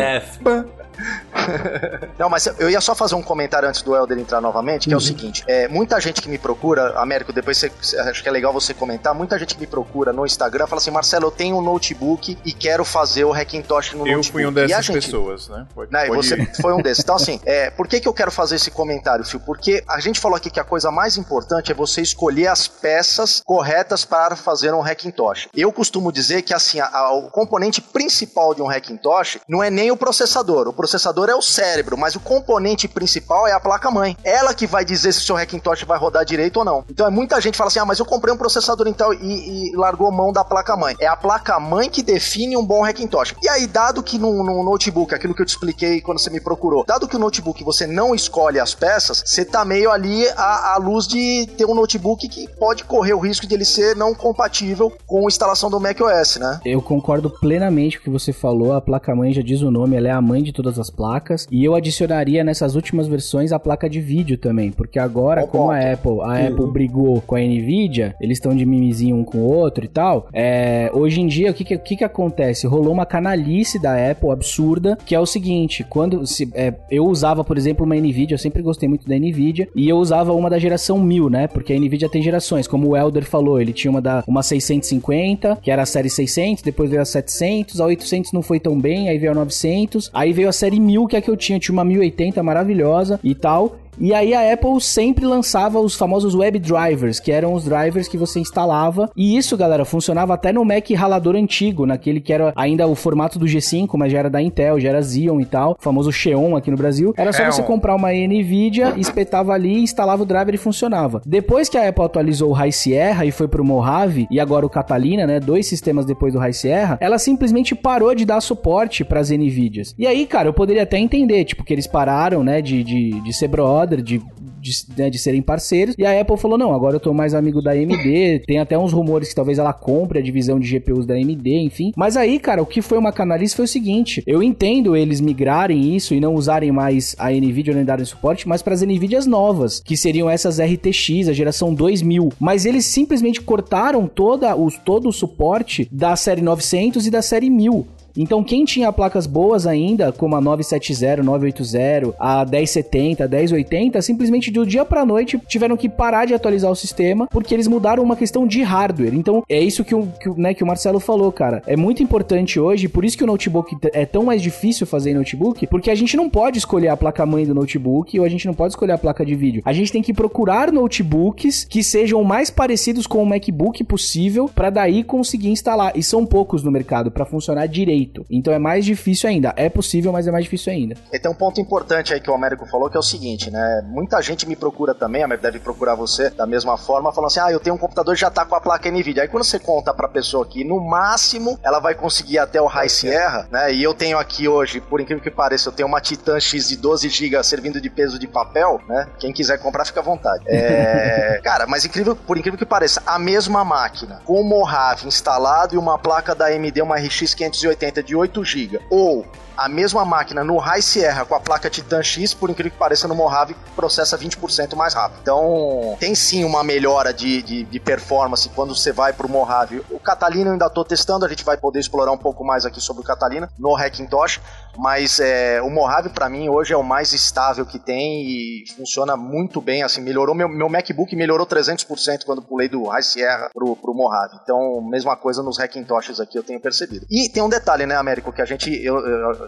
(laughs) Não, mas eu ia só fazer um comentário antes do Helder entrar novamente, que uhum. é o uhum. seguinte: é, muita gente que me procura, Américo, depois você, acho que é legal você comentar, muita gente que me procura no Instagram fala assim: Marcelo, eu tenho um notebook e quero fazer o Hackintosh no eu notebook. Eu fui um dessas gente, pessoas, né? Pode, né pode você ir. foi um desses. Então, (laughs) assim, é, por que, que eu quero fazer esse comentário, Fio? Porque a gente falou aqui que a coisa mais importante é você escolher as peças corretas para fazer um Hackintosh. Eu costumo dizer que, assim, a, a, o componente principal de um Hackintosh não é nem o processador. O processador é o cérebro, mas o componente principal é a placa-mãe. Ela que vai dizer se o seu Hackintosh vai rodar direito ou não. Então é muita gente fala assim: ah, mas eu comprei um processador Intel e, e largou mão da placa-mãe. É a placa-mãe que define um bom Hackintosh. E aí, dado que no, no, notebook, aquilo que eu te expliquei quando você me procurou, dado que o notebook você não escolhe as peças, você tá meio ali à, à luz de ter um notebook que pode correr o risco de ele ser não compatível com a instalação do macOS, né? Eu concordo plenamente com o que você falou. A placa-mãe já diz o nome, ela é a mãe de todas as placas placas. E eu adicionaria nessas últimas versões a placa de vídeo também, porque agora, como a Apple, a uhum. Apple brigou com a Nvidia, eles estão de mimizinho um com o outro e tal. É, hoje em dia, o que, que, que, acontece? Rolou uma canalice da Apple absurda, que é o seguinte: quando se, é, eu usava, por exemplo, uma Nvidia, eu sempre gostei muito da Nvidia, e eu usava uma da geração 1000, né? Porque a Nvidia tem gerações, como o Elder falou, ele tinha uma da uma 650, que era a série 600, depois veio a 700, a 800 não foi tão bem, aí veio a 900, aí veio a série 1000, que é que eu tinha, tinha uma 1080 maravilhosa e tal. E aí a Apple sempre lançava os famosos web drivers, que eram os drivers que você instalava. E isso, galera, funcionava até no Mac ralador antigo, naquele que era ainda o formato do G5, mas já era da Intel, já era Xeon e tal, famoso Xeon aqui no Brasil. Era só é você um... comprar uma Nvidia, espetava ali, instalava o driver e funcionava. Depois que a Apple atualizou o High Sierra e foi pro Mojave e agora o Catalina, né, dois sistemas depois do High Sierra, ela simplesmente parou de dar suporte para as Nvidias. E aí, cara, eu poderia até entender, tipo, que eles pararam, né, de, de, de ser brother brother, de de, né, de, serem parceiros. E a Apple falou: não, agora eu tô mais amigo da AMD. Tem até uns rumores que talvez ela compre a divisão de GPUs da AMD, enfim. Mas aí, cara, o que foi uma canalice foi o seguinte: eu entendo eles migrarem isso e não usarem mais a Nvidia nem darem suporte, mas para as Nvidias novas, que seriam essas RTX, a geração 2000. Mas eles simplesmente cortaram toda os, todo o suporte da série 900 e da série 1000. Então, quem tinha placas boas ainda, como a 970, 980, a 1070, a 1080, simplesmente do dia pra noite tiveram que parar de atualizar o sistema porque eles mudaram uma questão de hardware. Então, é isso que o, que, né, que o Marcelo falou, cara. É muito importante hoje, por isso que o notebook é tão mais difícil fazer em notebook, porque a gente não pode escolher a placa-mãe do notebook ou a gente não pode escolher a placa de vídeo. A gente tem que procurar notebooks que sejam mais parecidos com o MacBook possível para daí conseguir instalar. E são poucos no mercado para funcionar direito feito. Então é mais difícil ainda. É possível, mas é mais difícil ainda. E tem um ponto importante aí que o Américo falou, que é o seguinte, né? Muita gente me procura também, a deve procurar você da mesma forma, falando assim: ah, eu tenho um computador já tá com a placa NVIDIA. Aí quando você conta pra pessoa que no máximo ela vai conseguir até o High Sierra, né? E eu tenho aqui hoje, por incrível que pareça, eu tenho uma Titan X de 12 GB servindo de peso de papel, né? Quem quiser comprar, fica à vontade. É... (laughs) Cara, mas incrível, por incrível que pareça, a mesma máquina, com o Mojave instalado e uma placa da AMD, uma RX 580 250 de 8 GB ou a mesma máquina no High Sierra com a placa Titan X, por incrível que pareça, no Mojave processa 20% mais rápido. Então, tem sim uma melhora de, de, de performance quando você vai para o Mojave. O Catalina eu ainda estou testando, a gente vai poder explorar um pouco mais aqui sobre o Catalina no Hackintosh, mas é, o Mojave para mim hoje é o mais estável que tem e funciona muito bem, assim, melhorou meu, meu MacBook melhorou 300% quando pulei do High Sierra pro, pro Mojave. Então, mesma coisa nos Hackintoshes aqui eu tenho percebido. E tem um detalhe, né, Américo, que a gente eu,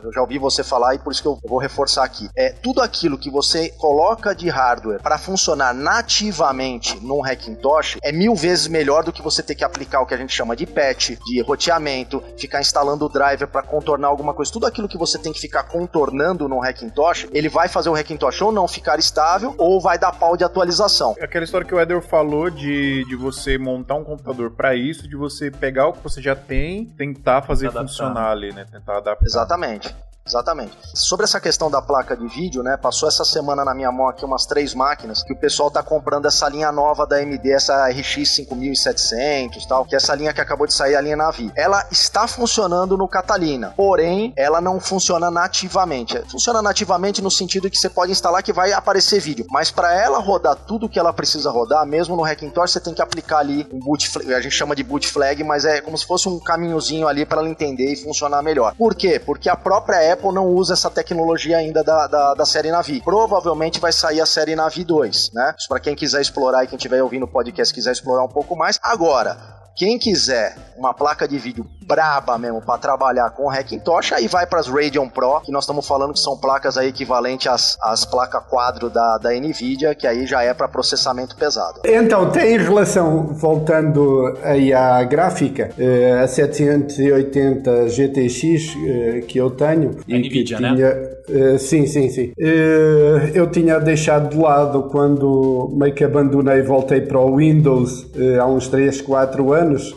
eu eu já ouvi você falar e por isso que eu vou reforçar aqui. É tudo aquilo que você coloca de hardware para funcionar nativamente num Hackintosh é mil vezes melhor do que você ter que aplicar o que a gente chama de patch, de roteamento, ficar instalando o driver para contornar alguma coisa. Tudo aquilo que você tem que ficar contornando no Hackintosh, ele vai fazer o Hackintosh ou não ficar estável ou vai dar pau de atualização. Aquela história que o Eder falou de, de você montar um computador para isso, de você pegar o que você já tem, tentar fazer funcionar ali, né? Tentar adaptar. Exatamente. Exatamente. Sobre essa questão da placa de vídeo, né? Passou essa semana na minha mão aqui umas três máquinas que o pessoal tá comprando essa linha nova da AMD, essa RX 5700 tal, que é essa linha que acabou de sair, a linha Navi. Ela está funcionando no Catalina, porém, ela não funciona nativamente. Funciona nativamente no sentido que você pode instalar que vai aparecer vídeo, mas para ela rodar tudo que ela precisa rodar, mesmo no Hackintosh, você tem que aplicar ali um boot flag, a gente chama de boot flag, mas é como se fosse um caminhozinho ali para ela entender e funcionar melhor. Por quê? Porque a própria Apple não usa essa tecnologia ainda da, da, da série Navi. Provavelmente vai sair a série Navi 2, né? Isso para quem quiser explorar e quem estiver ouvindo o podcast quiser explorar um pouco mais. Agora, quem quiser uma placa de vídeo braba mesmo para trabalhar com Hackintosh, aí vai para as Radeon Pro, que nós estamos falando que são placas aí equivalentes às, às placas quadro da, da Nvidia, que aí já é para processamento pesado. Então, tem relação, voltando aí à gráfica, eh, a 780 GTX eh, que eu tenho. A Nvidia, né? tinha, né? Uh, sim, sim, sim. Uh, eu tinha deixado de lado quando meio que abandonei e voltei para o Windows uh, há uns 3, 4 anos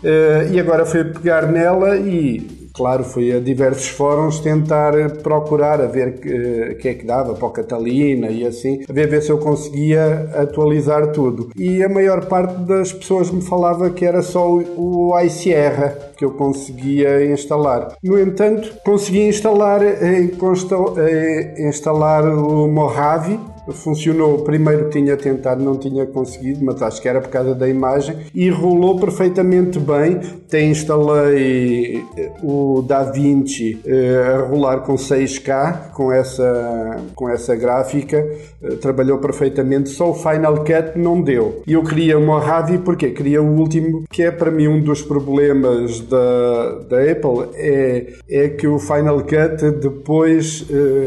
e agora fui pegar nela e claro, fui a diversos fóruns tentar procurar a ver o que, que, é que dava para o Catalina e assim, a ver, ver se eu conseguia atualizar tudo. E a maior parte das pessoas me falava que era só o, o iSierra que eu conseguia instalar. No entanto, consegui instalar, eh, eh, instalar o Mojave, funcionou. Primeiro tinha tentado, não tinha conseguido, mas acho que era por causa da imagem e rolou perfeitamente bem. Até instalei eh, o DaVinci uh, a rolar com 6K, com essa, com essa gráfica, uh, trabalhou perfeitamente. Só o Final Cut não deu. E eu queria uma Mojave porque queria o último, que é para mim um dos problemas da, da Apple, é, é que o Final Cut depois,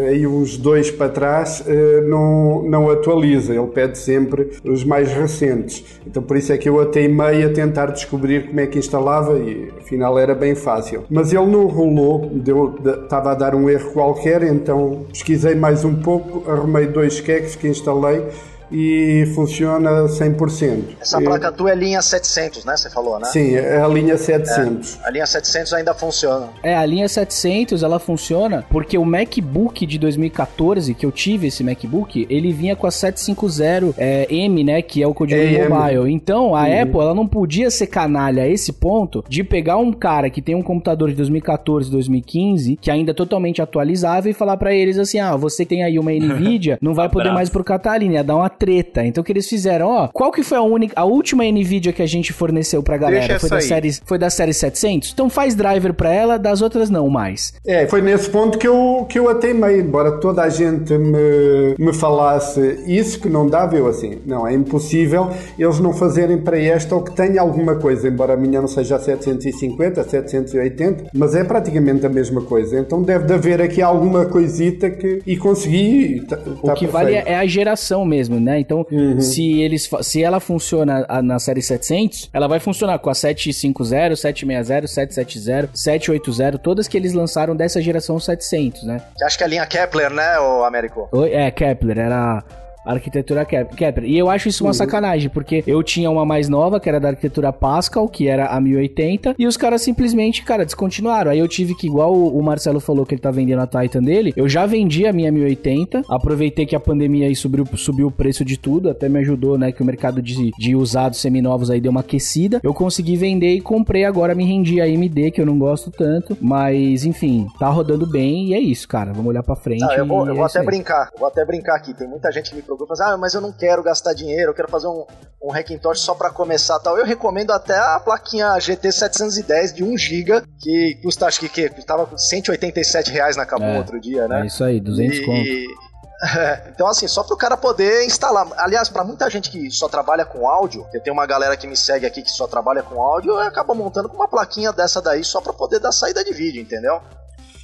aí uns dois para trás, não não, atualiza, ele pede sempre os mais recentes. Então por isso é que eu até a tentar descobrir como é que instalava e afinal era bem fácil. Mas ele não rolou, deu, estava a dar um erro qualquer, então pesquisei mais um pouco, arrumei dois queques que instalei e funciona 100%. Essa placa tua é linha 700, né? Você falou, né? Sim, é a linha 700. É, a linha 700 ainda funciona. É, a linha 700 ela funciona porque o MacBook de 2014, que eu tive esse MacBook, ele vinha com a 750 é, M, né? Que é o código é, mobile. Então a uhum. Apple ela não podia ser canalha a esse ponto de pegar um cara que tem um computador de 2014, 2015, que ainda é totalmente atualizável e falar para eles assim: ah, você tem aí uma Nvidia, (laughs) não vai poder mais pro Catalina, ia dar uma treta. Então o que eles fizeram, ó, qual que foi a única, a última Nvidia que a gente forneceu pra galera? foi da série, foi da série 700? Então faz driver pra ela, das outras não mais. É, foi nesse ponto que eu que eu ateimei, embora toda a gente me, me falasse isso que não dava, eu assim, não, é impossível eles não fazerem para esta ou que tenha alguma coisa, embora a minha não seja a 750, a 780, mas é praticamente a mesma coisa. Então deve de haver aqui alguma coisita que e consegui. Tá, o tá que perfeito. vale é a geração mesmo, né? Né? Então, uhum. se eles se ela funciona na série 700, ela vai funcionar com a 750, 760, 770, 780, todas que eles lançaram dessa geração 700, né? Acho que é a linha Kepler, né, o Américo? Oi, é, Kepler, era arquitetura Kepler. E eu acho isso uma uhum. sacanagem, porque eu tinha uma mais nova, que era da arquitetura Pascal, que era a 1080, e os caras simplesmente, cara, descontinuaram. Aí eu tive que, igual o Marcelo falou que ele tá vendendo a Titan dele, eu já vendi a minha 1080, aproveitei que a pandemia aí subiu, subiu o preço de tudo, até me ajudou, né, que o mercado de, de usados seminovos aí deu uma aquecida. Eu consegui vender e comprei agora, me rendi a AMD, que eu não gosto tanto, mas enfim, tá rodando bem e é isso, cara. Vamos olhar pra frente. Ah, eu vou, eu vou é até brincar, vou até brincar aqui. Tem muita gente que me e fala, ah, mas eu não quero gastar dinheiro, eu quero fazer um, um Hackintosh só para começar tal. Eu recomendo até a plaquinha GT 710 de 1 GB, que custa, acho que, que custava 187 reais na Cabum é, outro dia, né? É isso aí, 200 e... conto. (laughs) então, assim, só para o cara poder instalar. Aliás, para muita gente que só trabalha com áudio, eu tenho uma galera que me segue aqui que só trabalha com áudio, acaba montando com uma plaquinha dessa daí só para poder dar saída de vídeo, entendeu?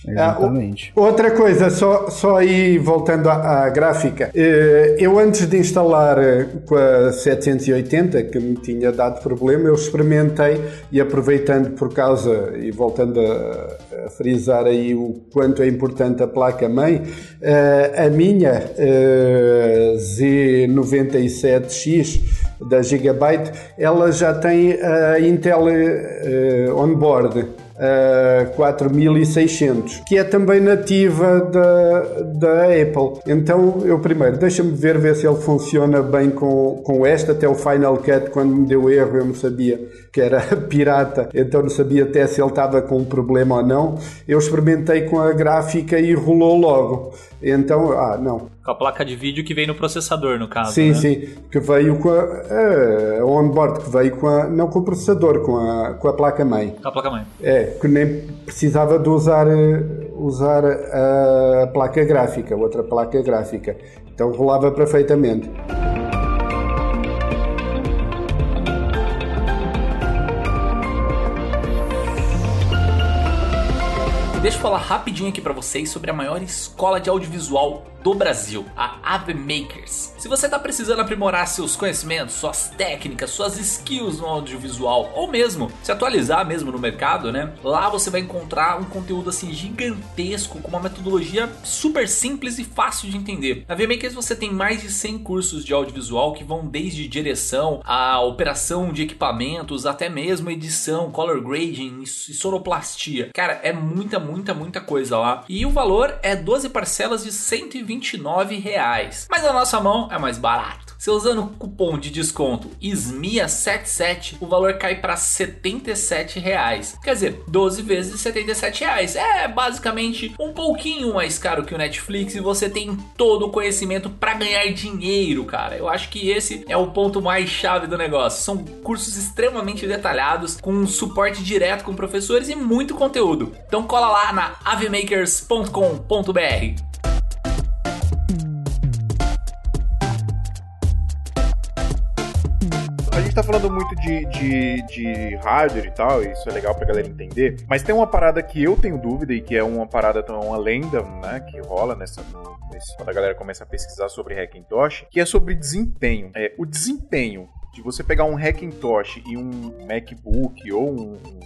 Exatamente. Uh, outra coisa, só, só aí voltando à, à gráfica, uh, eu antes de instalar uh, com a 780, que me tinha dado problema, eu experimentei e aproveitando por causa e voltando a, a frisar aí o quanto é importante a placa-mãe, a minha Z97X da Gigabyte, ela já tem a Intel onboard uh, 4600, que é também nativa da, da Apple. Então eu primeiro, deixa-me ver, ver se ele funciona bem com, com esta, até o Final Cut quando me deu erro eu não sabia que era (laughs) pirata, então não sabia até se ele estava com um problema ou não. Eu experimentei com a gráfica e rolou logo. Então, ah, não. Com a placa de vídeo que vem no processador, no caso. Sim, né? sim. Que veio com a, a, onboard, que veio com a. Não com o processador, com a, com a placa mãe. Com a placa mãe. É, que nem precisava de usar, usar a placa gráfica, outra placa gráfica. Então rolava perfeitamente. Deixa eu falar rapidinho aqui para vocês sobre a maior escola de audiovisual do Brasil, a Ave Makers. Se você está precisando aprimorar seus conhecimentos, suas técnicas, suas skills no audiovisual ou mesmo se atualizar mesmo no mercado, né? Lá você vai encontrar um conteúdo assim gigantesco com uma metodologia super simples e fácil de entender. Na Ave Makers você tem mais de 100 cursos de audiovisual que vão desde direção a operação de equipamentos até mesmo edição, color grading e sonoplastia. Cara, é muita, muita, muita coisa lá. E o valor é 12 parcelas de 120 29 reais. Mas a nossa mão é mais barato. Se usando o cupom de desconto SMIA77, o valor cai para 77 reais. Quer dizer, 12 vezes 77 reais. É basicamente um pouquinho mais caro que o Netflix e você tem todo o conhecimento para ganhar dinheiro, cara. Eu acho que esse é o ponto mais chave do negócio. São cursos extremamente detalhados, com suporte direto com professores e muito conteúdo. Então cola lá na avemakers.com.br. tá falando muito de, de, de hardware e tal, e isso é legal pra galera entender, mas tem uma parada que eu tenho dúvida e que é uma parada, uma lenda, né, que rola nessa, quando a galera começa a pesquisar sobre Hackintosh, que é sobre desempenho. É, o desempenho de você pegar um Hackintosh e um MacBook ou um, um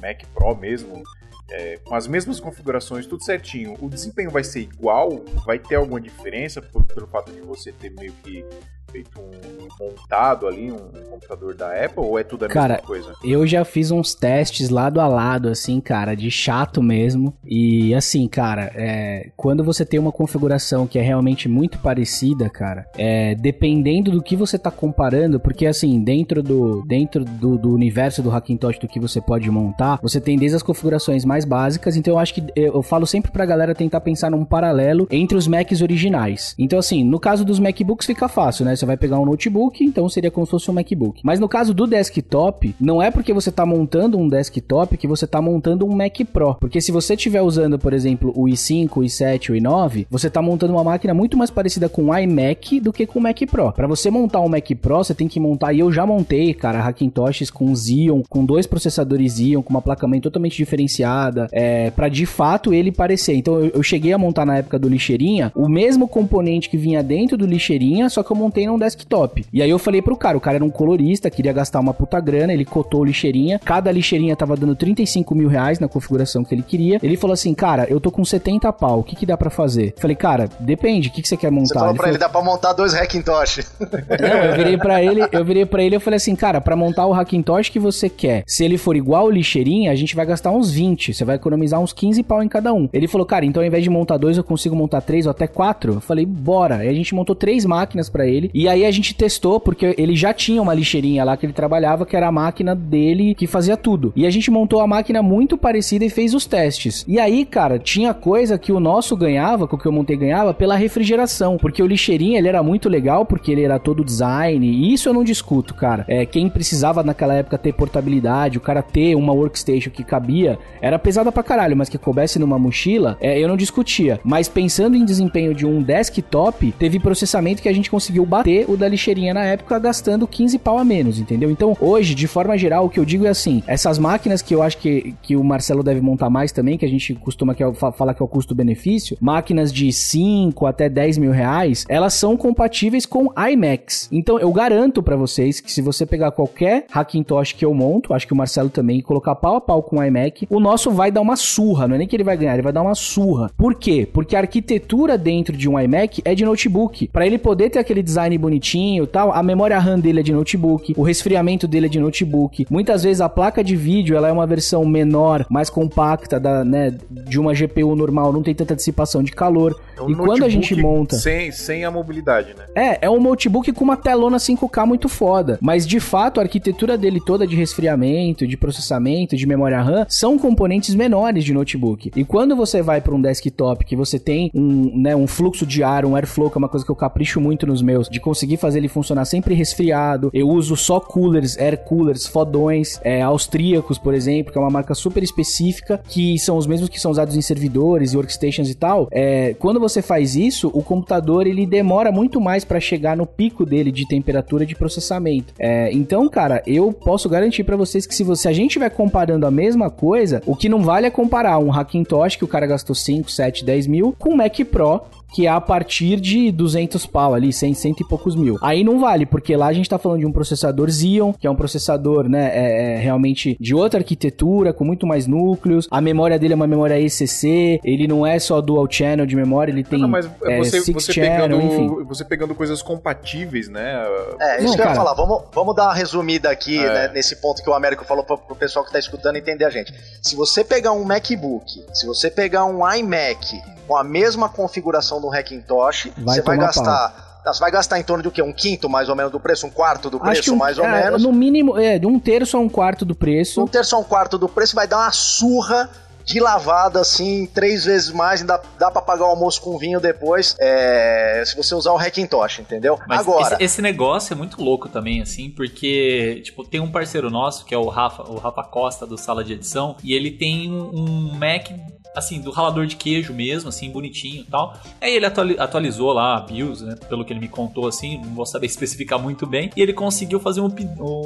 Mac Pro mesmo, é, com as mesmas configurações, tudo certinho, o desempenho vai ser igual? Vai ter alguma diferença por, pelo fato de você ter meio que feito um montado ali, um computador da Apple, ou é tudo a cara, mesma coisa? Eu já fiz uns testes lado a lado, assim, cara, de chato mesmo. E assim, cara, é, quando você tem uma configuração que é realmente muito parecida, cara, é, dependendo do que você tá comparando, porque assim, dentro do dentro do, do universo do Hackintosh do que você pode montar, você tem desde as configurações mais básicas, então eu acho que eu, eu falo sempre pra galera tentar pensar num paralelo entre os Macs originais. Então assim, no caso dos MacBooks fica fácil, né? Você vai pegar um notebook, então seria como se fosse um MacBook. Mas no caso do desktop, não é porque você está montando um desktop que você está montando um Mac Pro. Porque se você estiver usando, por exemplo, o i5, o i7, o i9, você está montando uma máquina muito mais parecida com o iMac do que com o Mac Pro. Para você montar um Mac Pro, você tem que montar, e eu já montei, cara, Hackintoshes com Xeon, com dois processadores Xeon, com uma placa-mãe totalmente diferenciada, é, para de fato ele parecer. Então eu, eu cheguei a montar na época do lixeirinha o mesmo componente que vinha dentro do lixeirinha, só que eu montei num desktop. E aí eu falei pro cara, o cara era um colorista, queria gastar uma puta grana, ele cotou lixeirinha, cada lixeirinha tava dando 35 mil reais na configuração que ele queria. Ele falou assim, cara, eu tô com 70 pau, o que que dá para fazer? Falei, cara, depende, o que que você quer montar? Você falou ele pra falou, ele, dá pra montar dois Hackintosh. (laughs) Não, eu virei pra ele, eu virei para ele, eu falei assim, cara, para montar o Hackintosh que você quer, se ele for igual o lixeirinha, a gente vai gastar uns 20, você vai economizar uns 15 pau em cada um. Ele falou, cara, então ao invés de montar dois, eu consigo montar três ou até quatro? Eu falei, bora. E a gente montou três máquinas para ele, e aí a gente testou, porque ele já tinha uma lixeirinha lá que ele trabalhava, que era a máquina dele que fazia tudo. E a gente montou a máquina muito parecida e fez os testes. E aí, cara, tinha coisa que o nosso ganhava, com o que eu montei ganhava, pela refrigeração. Porque o lixeirinha, ele era muito legal, porque ele era todo design, e isso eu não discuto, cara. É, quem precisava naquela época ter portabilidade, o cara ter uma workstation que cabia, era pesada pra caralho, mas que coubesse numa mochila, é, eu não discutia. Mas pensando em desempenho de um desktop, teve processamento que a gente conseguiu bater o da lixeirinha na época, gastando 15 pau a menos, entendeu? Então, hoje, de forma geral, o que eu digo é assim, essas máquinas que eu acho que, que o Marcelo deve montar mais também, que a gente costuma que é, falar que é o custo-benefício, máquinas de 5 até 10 mil reais, elas são compatíveis com iMacs. Então, eu garanto para vocês que se você pegar qualquer Hackintosh que eu monto, acho que o Marcelo também, colocar pau a pau com o iMac, o nosso vai dar uma surra, não é nem que ele vai ganhar, ele vai dar uma surra. Por quê? Porque a arquitetura dentro de um iMac é de notebook. Para ele poder ter aquele design bonitinho e tal, a memória RAM dele é de notebook, o resfriamento dele é de notebook. Muitas vezes a placa de vídeo, ela é uma versão menor, mais compacta da, né, de uma GPU normal, não tem tanta dissipação de calor. É um e quando a gente monta. Sem, sem a mobilidade, né? É, é um notebook com uma telona 5K muito foda. Mas de fato, a arquitetura dele toda de resfriamento, de processamento, de memória RAM, são componentes menores de notebook. E quando você vai para um desktop que você tem um, né, um fluxo de ar, um airflow, que é uma coisa que eu capricho muito nos meus, de conseguir fazer ele funcionar sempre resfriado. Eu uso só coolers, air coolers, fodões, é, austríacos, por exemplo, que é uma marca super específica, que são os mesmos que são usados em servidores e workstations e tal. É, quando você faz isso, o computador ele demora muito mais para chegar no pico dele de temperatura de processamento. É, então, cara, eu posso garantir para vocês que se, você, a gente estiver comparando a mesma coisa, o que não vale é comparar um Hackintosh que o cara gastou 5, 7, 10 mil com um Mac Pro que é a partir de 200 pau ali, 100, 100 e poucos mil. Aí não vale, porque lá a gente tá falando de um processador Xeon, que é um processador, né, é, é realmente de outra arquitetura, com muito mais núcleos. A memória dele é uma memória ECC, ele não é só dual channel de memória, ele tem não, mas é, você, six você channel, pegando, enfim. Você pegando coisas compatíveis, né? É, isso não, que eu ia falar. Vamos, vamos dar uma resumida aqui, é. né, nesse ponto que o Américo falou pro, pro pessoal que tá escutando entender a gente. Se você pegar um MacBook, se você pegar um iMac, com a mesma configuração do Hackintosh, vai você vai gastar. Pau. Você vai gastar em torno de o quê? Um quinto mais ou menos do preço? Um quarto do preço, um, mais ou é, menos? No mínimo, é, de um terço a um quarto do preço. Um terço a um quarto do preço vai dar uma surra de lavada, assim, três vezes mais, dá, dá pra pagar o almoço com vinho depois, é, se você usar o Hackintosh, entendeu? Mas Agora... Esse, esse, negócio é muito louco também, assim, porque, tipo, tem um parceiro nosso, que é o Rafa, o Rafa Costa, do Sala de Edição, e ele tem um Mac assim, do ralador de queijo mesmo, assim, bonitinho e tal. Aí ele atualizou lá a BIOS, né, pelo que ele me contou, assim, não vou saber (laughs) especificar muito bem, e ele conseguiu fazer um,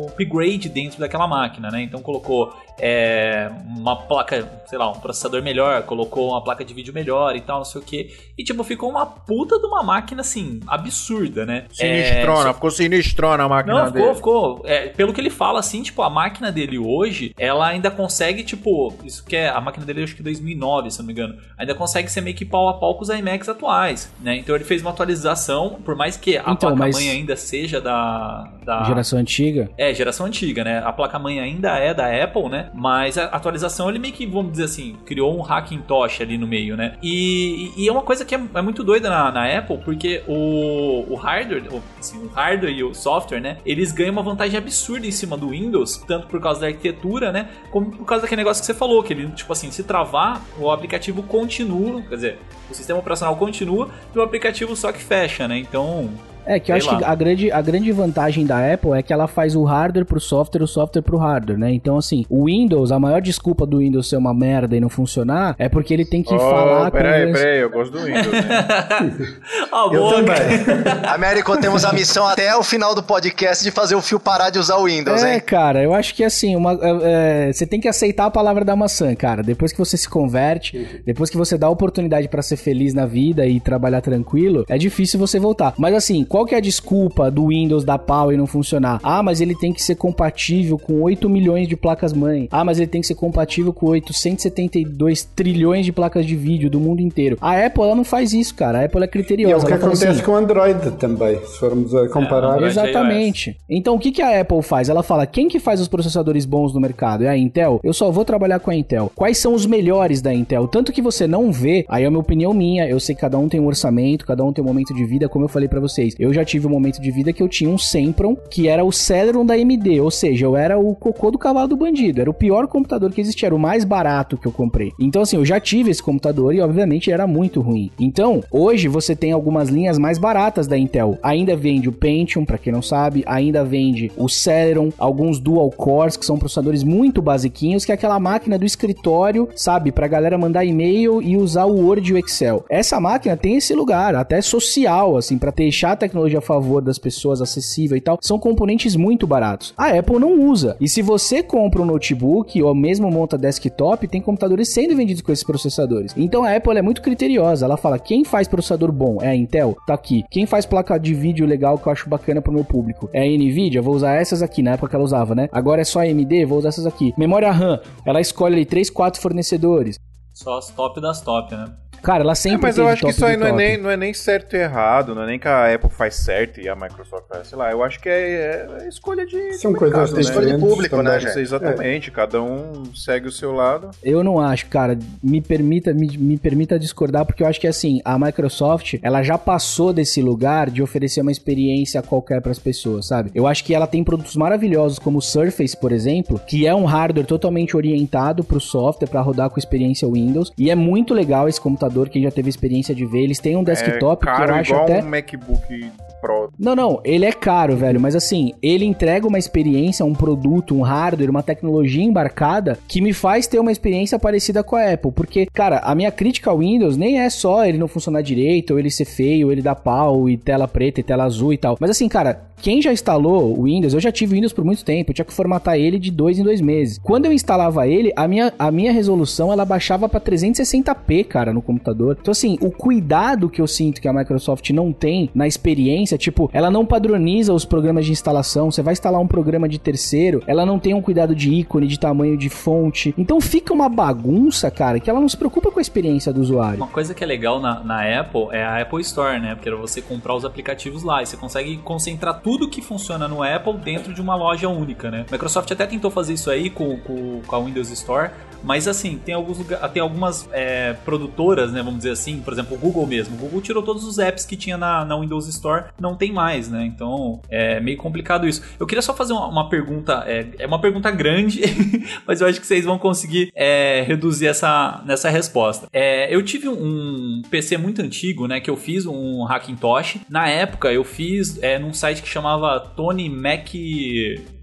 upgrade dentro daquela máquina, né, então colocou é, uma placa, sei lá, um processador melhor, colocou uma placa de vídeo melhor e tal, não sei o que, e tipo, ficou uma puta de uma máquina, assim, absurda, né. Sinistrona, é, ficou sinistrona a máquina não, ficou, dele. ficou, é, pelo que ele fala, assim, tipo, a máquina dele hoje, ela ainda consegue, tipo, isso que é, a máquina dele acho que 2009, 9, se não me engano, ainda consegue ser meio que pau a pau com os iMacs atuais, né? Então ele fez uma atualização, por mais que a então, placa-mãe ainda seja da, da... Geração antiga? É, geração antiga, né? A placa-mãe ainda é da Apple, né? Mas a atualização ele meio que, vamos dizer assim, criou um Hackintosh ali no meio, né? E, e é uma coisa que é, é muito doida na, na, Apple, porque o, o hardware, assim, o hardware e o software, né? Eles ganham uma vantagem absurda em cima do Windows, tanto por causa da arquitetura, né? Como por causa daquele negócio que você falou, que ele, tipo assim, se travar, o aplicativo continua, quer dizer, o sistema operacional continua e o aplicativo só que fecha, né? Então, é, que eu Sei acho lá. que a grande, a grande vantagem da Apple é que ela faz o hardware pro software, o software pro hardware, né? Então, assim, o Windows, a maior desculpa do Windows ser uma merda e não funcionar é porque ele tem que oh, falar peraí, com... Peraí, peraí, eu gosto do Windows, né? (laughs) ah, eu também. (laughs) Américo, temos a missão até o final do podcast de fazer o fio parar de usar o Windows, é, hein? É, cara, eu acho que, assim, uma, é, é, você tem que aceitar a palavra da maçã, cara. Depois que você se converte, depois que você dá a oportunidade para ser feliz na vida e trabalhar tranquilo, é difícil você voltar. Mas, assim, qual que é a desculpa do Windows da e não funcionar? Ah, mas ele tem que ser compatível com 8 milhões de placas-mãe. Ah, mas ele tem que ser compatível com 872 trilhões de placas de vídeo do mundo inteiro. A Apple, ela não faz isso, cara. A Apple é criteriosa. E é o que acontece assim, com o Android também, se formos a comparar. É, exatamente. Então, o que, que a Apple faz? Ela fala, quem que faz os processadores bons no mercado? É a Intel? Eu só vou trabalhar com a Intel. Quais são os melhores da Intel? Tanto que você não vê, aí é uma opinião minha, eu sei que cada um tem um orçamento, cada um tem um momento de vida, como eu falei para vocês. Eu já tive um momento de vida que eu tinha um Sempron, que era o Celeron da AMD, ou seja, eu era o cocô do cavalo do bandido, era o pior computador que existia, era o mais barato que eu comprei. Então assim, eu já tive esse computador e obviamente era muito ruim. Então, hoje você tem algumas linhas mais baratas da Intel. Ainda vende o Pentium, para quem não sabe, ainda vende o Celeron, alguns dual cores que são processadores muito basiquinhos, que é aquela máquina do escritório, sabe, pra galera mandar e-mail e usar o Word e o Excel. Essa máquina tem esse lugar, até social, assim, para deixar a tecnologia a favor das pessoas acessível e tal. São componentes muito baratos. A Apple não usa. E se você compra um notebook ou mesmo monta desktop, tem computadores sendo vendidos com esses processadores. Então a Apple é muito criteriosa. Ela fala: quem faz processador bom é a Intel? Tá aqui. Quem faz placa de vídeo legal que eu acho bacana pro meu público é a Nvidia? Vou usar essas aqui, na época que ela usava, né? Agora é só AMD, vou usar essas aqui. Memória RAM, ela escolhe ali 3, 4 fornecedores. Só as top das top, né? Cara, ela sempre. É, mas eu acho que isso aí não é, nem, não é nem certo e errado, não é nem que a Apple faz certo e a Microsoft faz, sei lá. Eu acho que é, é escolha de. São coisas né? Escolha de público, né? Gente? Exatamente, é. cada um segue o seu lado. Eu não acho, cara. Me permita, me, me permita discordar, porque eu acho que assim, a Microsoft, ela já passou desse lugar de oferecer uma experiência qualquer para as pessoas, sabe? Eu acho que ela tem produtos maravilhosos, como o Surface, por exemplo, que é um hardware totalmente orientado para o software, para rodar com experiência Windows. E é muito legal esse computador computador, quem já teve experiência de ver, eles têm um desktop é caro, que eu acho igual até... um MacBook Pro. Não, não, ele é caro, velho, mas assim, ele entrega uma experiência, um produto, um hardware, uma tecnologia embarcada que me faz ter uma experiência parecida com a Apple, porque, cara, a minha crítica ao Windows nem é só ele não funcionar direito, ou ele ser feio, ou ele dar pau, e tela preta e tela azul e tal. Mas assim, cara, quem já instalou o Windows, eu já tive Windows por muito tempo, eu tinha que formatar ele de dois em dois meses. Quando eu instalava ele, a minha, a minha resolução ela baixava para 360p, cara, no computador. Então assim, o cuidado que eu sinto que a Microsoft não tem na experiência, tipo, ela não padroniza os programas de instalação. Você vai instalar um programa de terceiro, ela não tem um cuidado de ícone, de tamanho de fonte. Então fica uma bagunça, cara, que ela não se preocupa com a experiência do usuário. Uma coisa que é legal na, na Apple é a Apple Store, né? Porque você comprar os aplicativos lá e você consegue concentrar tudo tudo que funciona no Apple dentro de uma loja única, né? Microsoft até tentou fazer isso aí com, com, com a Windows Store, mas assim, tem, alguns, tem algumas é, produtoras, né? Vamos dizer assim, por exemplo, o Google mesmo. O Google tirou todos os apps que tinha na, na Windows Store, não tem mais, né? Então é meio complicado isso. Eu queria só fazer uma, uma pergunta, é, é, uma pergunta grande, (laughs) mas eu acho que vocês vão conseguir é, reduzir essa nessa resposta. É, eu tive um PC muito antigo, né? Que eu fiz um Hackintosh. Na época eu fiz é, num site que chamava Tony Mac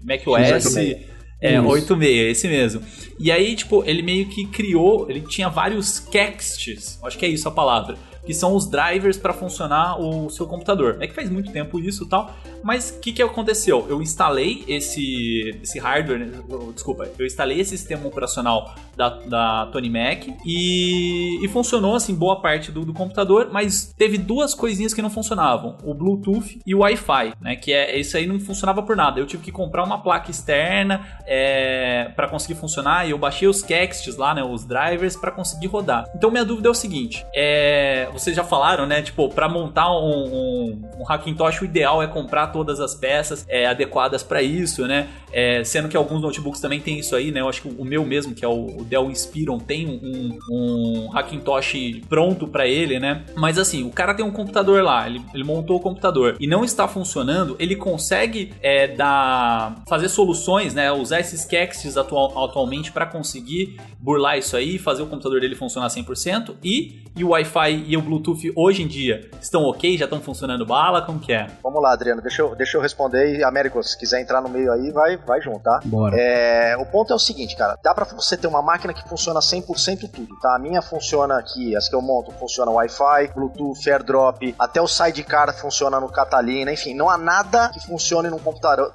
Mac OS. É, Isso. 86, esse mesmo. E aí, tipo, ele meio que criou, ele tinha vários cexts, acho que é isso a palavra que são os drivers para funcionar o seu computador. É que faz muito tempo isso e tal, mas o que, que aconteceu? Eu instalei esse, esse hardware, desculpa, eu instalei esse sistema operacional da, da Tony Mac e, e funcionou assim boa parte do, do, computador, mas teve duas coisinhas que não funcionavam: o Bluetooth e o Wi-Fi, né? Que é isso aí não funcionava por nada. Eu tive que comprar uma placa externa é, para conseguir funcionar e eu baixei os Kexts lá, né? Os drivers para conseguir rodar. Então minha dúvida é o seguinte: é, vocês já falaram, né? Tipo, para montar um, um, um, Hackintosh, o ideal é comprar todas as peças é, adequadas para isso, né? É, sendo que alguns notebooks também tem isso aí, né? Eu acho que o meu mesmo, que é o Dell Inspiron, tem um, um Hackintosh pronto para ele, né? Mas assim, o cara tem um computador lá, ele, ele montou o computador e não está funcionando, ele consegue é, dar, fazer soluções, né? Usar esses Kexts atual, atualmente para conseguir burlar isso aí, fazer o computador dele funcionar 100% e, e o Wi-Fi e o Bluetooth hoje em dia estão ok? Já estão funcionando bala? Como que é? Vamos lá, Adriano, deixa eu, deixa eu responder e Américo, se quiser entrar no meio aí, vai, vai junto, tá? Bora. É, o ponto é o seguinte, cara, dá pra você ter uma máquina que funciona 100% tudo, tá? A minha funciona aqui, as que eu monto funciona Wi-Fi, Bluetooth, AirDrop, até o Sidecar funciona no Catalina, enfim, não há nada que funcione num computador,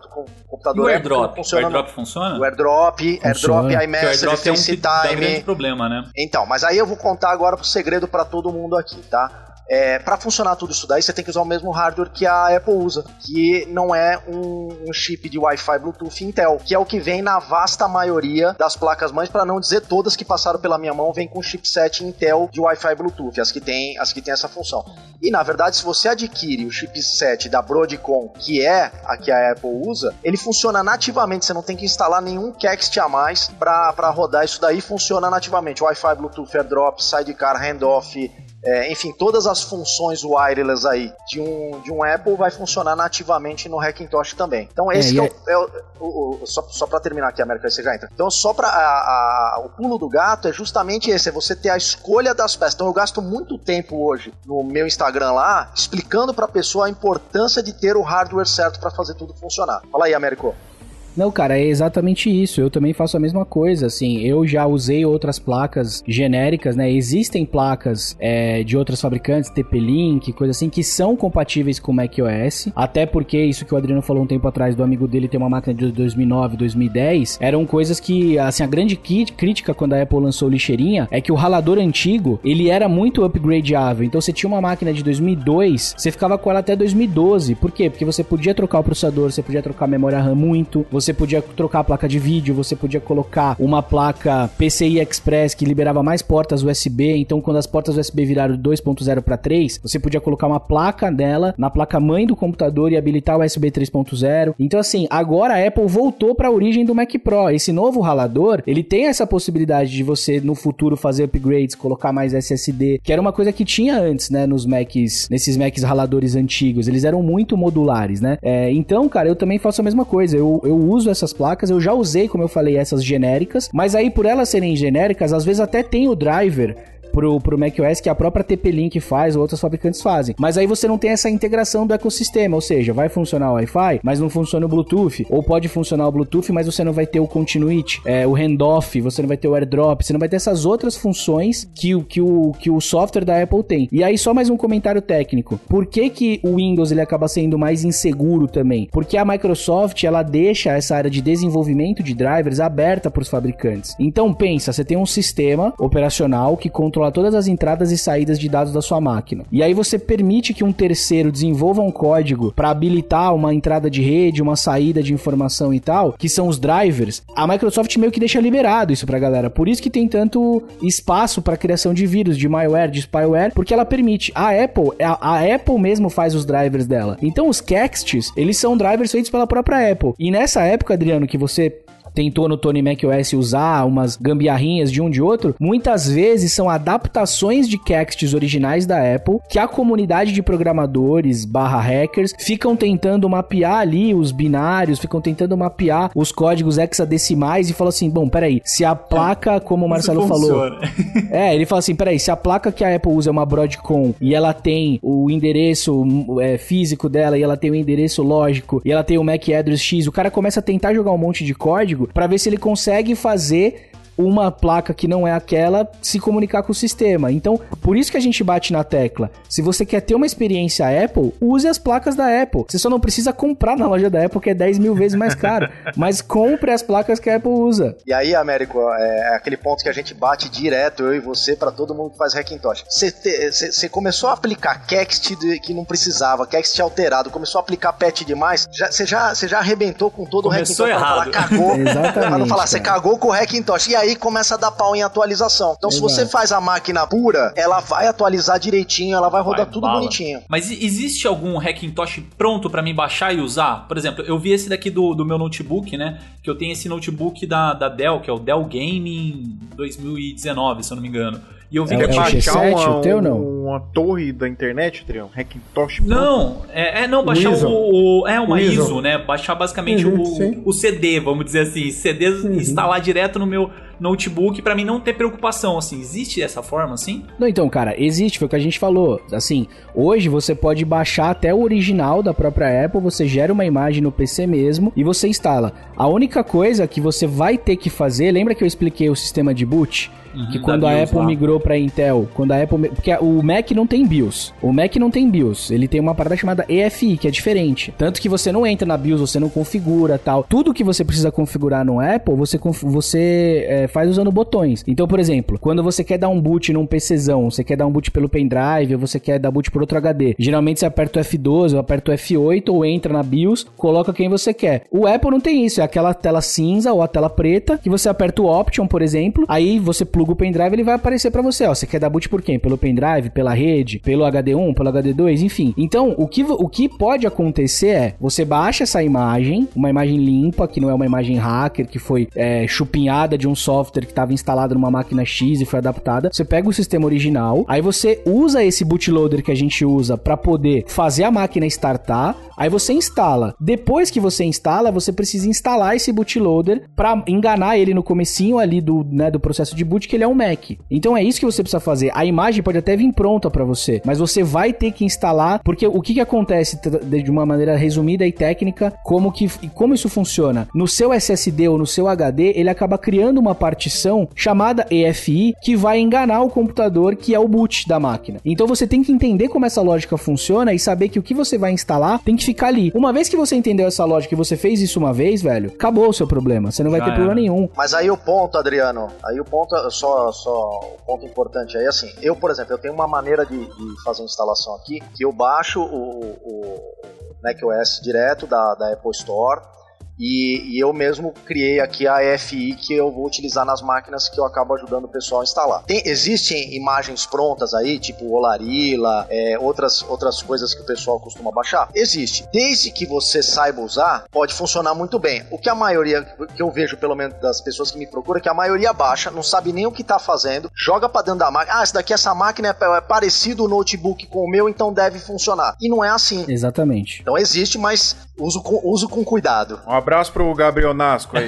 computador e o AirDrop? Funciona o AirDrop funciona? O AirDrop, AirDrop, iMessage, é um FaceTime. É um problema, né? Então, mas aí eu vou contar agora o segredo para todo mundo aqui, tá? É, para funcionar tudo isso daí, você tem que usar o mesmo hardware que a Apple usa, que não é um, um chip de Wi-Fi Bluetooth Intel, que é o que vem na vasta maioria das placas mães, para não dizer todas que passaram pela minha mão, vem com chipset Intel de Wi-Fi Bluetooth, as que tem, as que tem essa função. E na verdade, se você adquire o chipset da Broadcom, que é a que a Apple usa, ele funciona nativamente, você não tem que instalar nenhum Kext a mais para rodar isso daí, funciona nativamente. Wi-Fi, Bluetooth, AirDrop, Sidecar, Handoff, é, enfim, todas as funções wireless aí de um, de um Apple vai funcionar nativamente no Hackintosh também. Então esse é, é, é, o, o, o, só, só para terminar aqui, América, você já entra. Então só para o pulo do gato é justamente esse, é você ter a escolha das peças. Então eu gasto muito tempo hoje no meu Instagram lá explicando para a pessoa a importância de ter o hardware certo para fazer tudo funcionar. Fala aí, Américo. Não, cara, é exatamente isso. Eu também faço a mesma coisa. Assim, eu já usei outras placas genéricas, né? Existem placas é, de outros fabricantes, TP-Link, coisa assim, que são compatíveis com macOS. Até porque isso que o Adriano falou um tempo atrás do amigo dele ter uma máquina de 2009, 2010, eram coisas que, assim, a grande crítica quando a Apple lançou lixeirinha é que o ralador antigo ele era muito upgradeável. Então você tinha uma máquina de 2002, você ficava com ela até 2012. Por quê? Porque você podia trocar o processador, você podia trocar a memória RAM muito, você você podia trocar a placa de vídeo, você podia colocar uma placa PCI Express que liberava mais portas USB. Então, quando as portas USB viraram de 2.0 para 3, você podia colocar uma placa dela na placa mãe do computador e habilitar o USB 3.0. Então, assim, agora a Apple voltou para a origem do Mac Pro. Esse novo ralador, ele tem essa possibilidade de você no futuro fazer upgrades, colocar mais SSD, que era uma coisa que tinha antes, né, nos Macs, nesses Macs raladores antigos. Eles eram muito modulares, né? É, então, cara, eu também faço a mesma coisa. Eu, eu uso essas placas, eu já usei, como eu falei, essas genéricas, mas aí por elas serem genéricas, às vezes até tem o driver pro, pro macOS que a própria TP-Link faz ou outros fabricantes fazem. Mas aí você não tem essa integração do ecossistema, ou seja, vai funcionar o Wi-Fi, mas não funciona o Bluetooth, ou pode funcionar o Bluetooth, mas você não vai ter o Continuity, é, o handoff, você não vai ter o AirDrop, você não vai ter essas outras funções que, que, o, que o software da Apple tem. E aí só mais um comentário técnico. Por que que o Windows ele acaba sendo mais inseguro também? Porque a Microsoft ela deixa essa área de desenvolvimento de drivers aberta para os fabricantes. Então pensa, você tem um sistema operacional que controla controlar todas as entradas e saídas de dados da sua máquina. E aí você permite que um terceiro desenvolva um código para habilitar uma entrada de rede, uma saída de informação e tal, que são os drivers. A Microsoft meio que deixa liberado isso pra galera. Por isso que tem tanto espaço para criação de vírus, de malware, de spyware, porque ela permite. A Apple, a, Apple mesmo faz os drivers dela. Então os Kexts, eles são drivers feitos pela própria Apple. E nessa época, Adriano, que você tentou no Tony Mac OS usar umas gambiarrinhas de um de outro, muitas vezes são adaptações de Kexts originais da Apple que a comunidade de programadores barra hackers ficam tentando mapear ali os binários, ficam tentando mapear os códigos hexadecimais e falam assim, bom, peraí, se a placa, como o Marcelo falou... (laughs) é, ele fala assim, peraí, se a placa que a Apple usa é uma Broadcom e ela tem o endereço é, físico dela e ela tem o endereço lógico e ela tem o MAC address X, o cara começa a tentar jogar um monte de código para ver se ele consegue fazer uma placa que não é aquela se comunicar com o sistema. Então, por isso que a gente bate na tecla. Se você quer ter uma experiência Apple, use as placas da Apple. Você só não precisa comprar na loja da Apple, que é 10 mil vezes mais caro. (laughs) mas compre as placas que a Apple usa. E aí, Américo, é aquele ponto que a gente bate direto, eu e você, para todo mundo que faz Hackintosh. Você começou a aplicar Kext que não precisava, Kext alterado, começou a aplicar patch demais, você já, já, já arrebentou com todo começou o Hackintosh. Errado. Falar, cagou. (laughs) Exatamente. Pra não falar, você cagou com o Hackintosh. E aí, aí começa a dar pau em atualização. Então, Exato. se você faz a máquina pura, ela vai atualizar direitinho, ela vai rodar vai, tudo bala. bonitinho. Mas existe algum Hackintosh pronto para mim baixar e usar? Por exemplo, eu vi esse daqui do, do meu notebook, né? Que eu tenho esse notebook da, da Dell, que é o Dell Gaming 2019, se eu não me engano. E eu vi é, que é baixar uma, o teu, não? uma torre da internet, Adriano? Hackintosh? Não, é, é, não, baixar o, o, É uma ISO. ISO. né? Baixar basicamente uhum, o, o CD, vamos dizer assim. CD uhum. instalar direto no meu notebook para mim não ter preocupação, assim. Existe essa forma, assim? Não, então, cara, existe, foi o que a gente falou. Assim, hoje você pode baixar até o original da própria Apple, você gera uma imagem no PC mesmo e você instala. A única coisa que você vai ter que fazer, lembra que eu expliquei o sistema de boot? Uhum, que quando a BIOS Apple lá. migrou para Intel, quando a Apple, porque o Mac não tem BIOS. O Mac não tem BIOS, ele tem uma parada chamada EFI, que é diferente. Tanto que você não entra na BIOS, você não configura, tal. Tudo que você precisa configurar no Apple, você você é, faz usando botões. Então, por exemplo, quando você quer dar um boot num PCzão, você quer dar um boot pelo pendrive, ou você quer dar boot por outro HD, geralmente você aperta o F12 ou aperta o F8 ou entra na BIOS, coloca quem você quer. O Apple não tem isso, é aquela tela cinza ou a tela preta que você aperta o Option, por exemplo, aí você pluga o pendrive, ele vai aparecer para você, ó, você quer dar boot por quem? Pelo pendrive, pela rede, pelo HD1, pelo HD2, enfim. Então, o que, o que pode acontecer é, você baixa essa imagem, uma imagem limpa, que não é uma imagem hacker, que foi é, chupinhada de um software que estava instalado numa máquina X e foi adaptada. Você pega o sistema original, aí você usa esse bootloader que a gente usa para poder fazer a máquina startar, aí você instala. Depois que você instala, você precisa instalar esse bootloader para enganar ele no comecinho ali do, né, do processo de boot que ele é um Mac. Então é isso que você precisa fazer. A imagem pode até vir pronta para você, mas você vai ter que instalar, porque o que, que acontece de uma maneira resumida e técnica, como que como isso funciona? No seu SSD ou no seu HD, ele acaba criando uma partição chamada EFI que vai enganar o computador que é o boot da máquina. Então você tem que entender como essa lógica funciona e saber que o que você vai instalar tem que ficar ali. Uma vez que você entendeu essa lógica e você fez isso uma vez, velho, acabou o seu problema. Você não vai ter problema nenhum. Mas aí o ponto, Adriano, aí o ponto, só, só o ponto importante aí, assim, eu, por exemplo, eu tenho uma maneira de, de fazer instalação aqui, que eu baixo o, o macOS direto da, da Apple Store, e, e, eu mesmo criei aqui a EFI que eu vou utilizar nas máquinas que eu acabo ajudando o pessoal a instalar. Tem, existem imagens prontas aí, tipo Olarila, é, outras, outras coisas que o pessoal costuma baixar? Existe. Desde que você saiba usar, pode funcionar muito bem. O que a maioria, que eu vejo pelo menos das pessoas que me procuram, é que a maioria baixa, não sabe nem o que está fazendo, joga para dentro da máquina. Ah, esse daqui, essa máquina é, é parecido o notebook com o meu, então deve funcionar. E não é assim. Exatamente. Então existe, mas uso com, uso com cuidado. Um abraço pro Gabriel Nasco aí.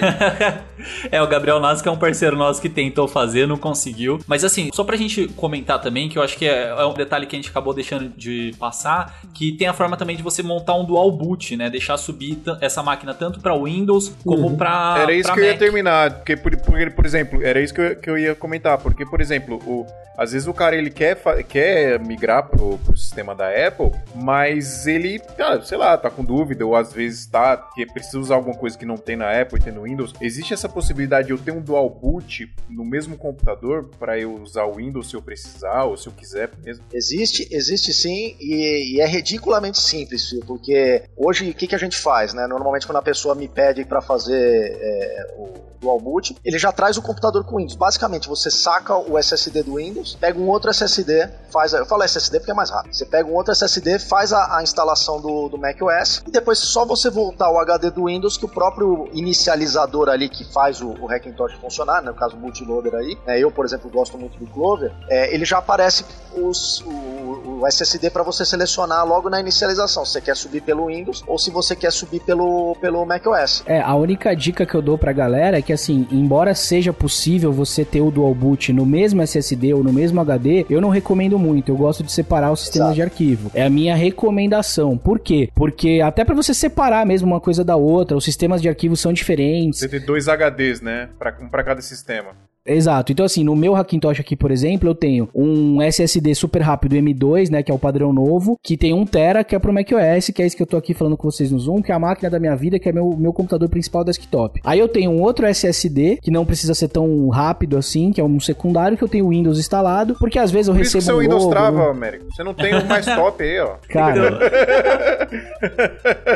(laughs) é, o Gabriel Nasco é um parceiro nosso que tentou fazer, não conseguiu. Mas assim, só pra gente comentar também, que eu acho que é, é um detalhe que a gente acabou deixando de passar, que tem a forma também de você montar um dual boot, né? Deixar subir essa máquina tanto para Windows como uhum. para Era isso pra que Mac. eu ia terminar, porque por, por, por exemplo, era isso que eu, que eu ia comentar, porque por exemplo, o às vezes o cara ele quer, quer migrar pro, pro sistema da Apple, mas ele, ah, sei lá, tá com dúvida, ou às vezes tá, que precisa usar alguma coisa que não tem na Apple e tem no Windows. Existe essa possibilidade de eu ter um dual boot no mesmo computador para eu usar o Windows se eu precisar, ou se eu quiser mesmo? Existe, existe sim, e, e é ridiculamente simples, porque hoje o que, que a gente faz, né? Normalmente quando a pessoa me pede para fazer é, o dual boot, ele já traz o computador com Windows. Basicamente, você saca o SSD do Windows pega um outro SSD, faz. A, eu falo SSD porque é mais rápido. Você pega um outro SSD, faz a, a instalação do, do macOS e depois só você voltar o HD do Windows que o próprio inicializador ali que faz o, o Hackintosh funcionar, né, no caso o bootloader aí, né, eu por exemplo gosto muito do Clover, é, ele já aparece os, o, o SSD para você selecionar logo na inicialização, se você quer subir pelo Windows ou se você quer subir pelo, pelo macOS. É, a única dica que eu dou pra galera é que assim, embora seja possível você ter o dual boot no mesmo SSD ou no mesmo HD, eu não recomendo muito. Eu gosto de separar os sistemas Exato. de arquivo. É a minha recomendação. Por quê? Porque até para você separar mesmo uma coisa da outra, os sistemas de arquivo são diferentes. Você tem dois HDs, né? Pra, um para cada sistema. Exato. Então, assim, no meu Hackintosh aqui, por exemplo, eu tenho um SSD super rápido M2, né, que é o padrão novo, que tem 1 tera, que é pro macOS, que é isso que eu tô aqui falando com vocês no Zoom, que é a máquina da minha vida, que é meu, meu computador principal desktop. Aí eu tenho um outro SSD, que não precisa ser tão rápido assim, que é um secundário, que eu tenho o Windows instalado, porque às vezes eu por recebo isso que seu Windows logo, trava, né? Américo. Você não tem o mais top aí, ó. Cara, (laughs)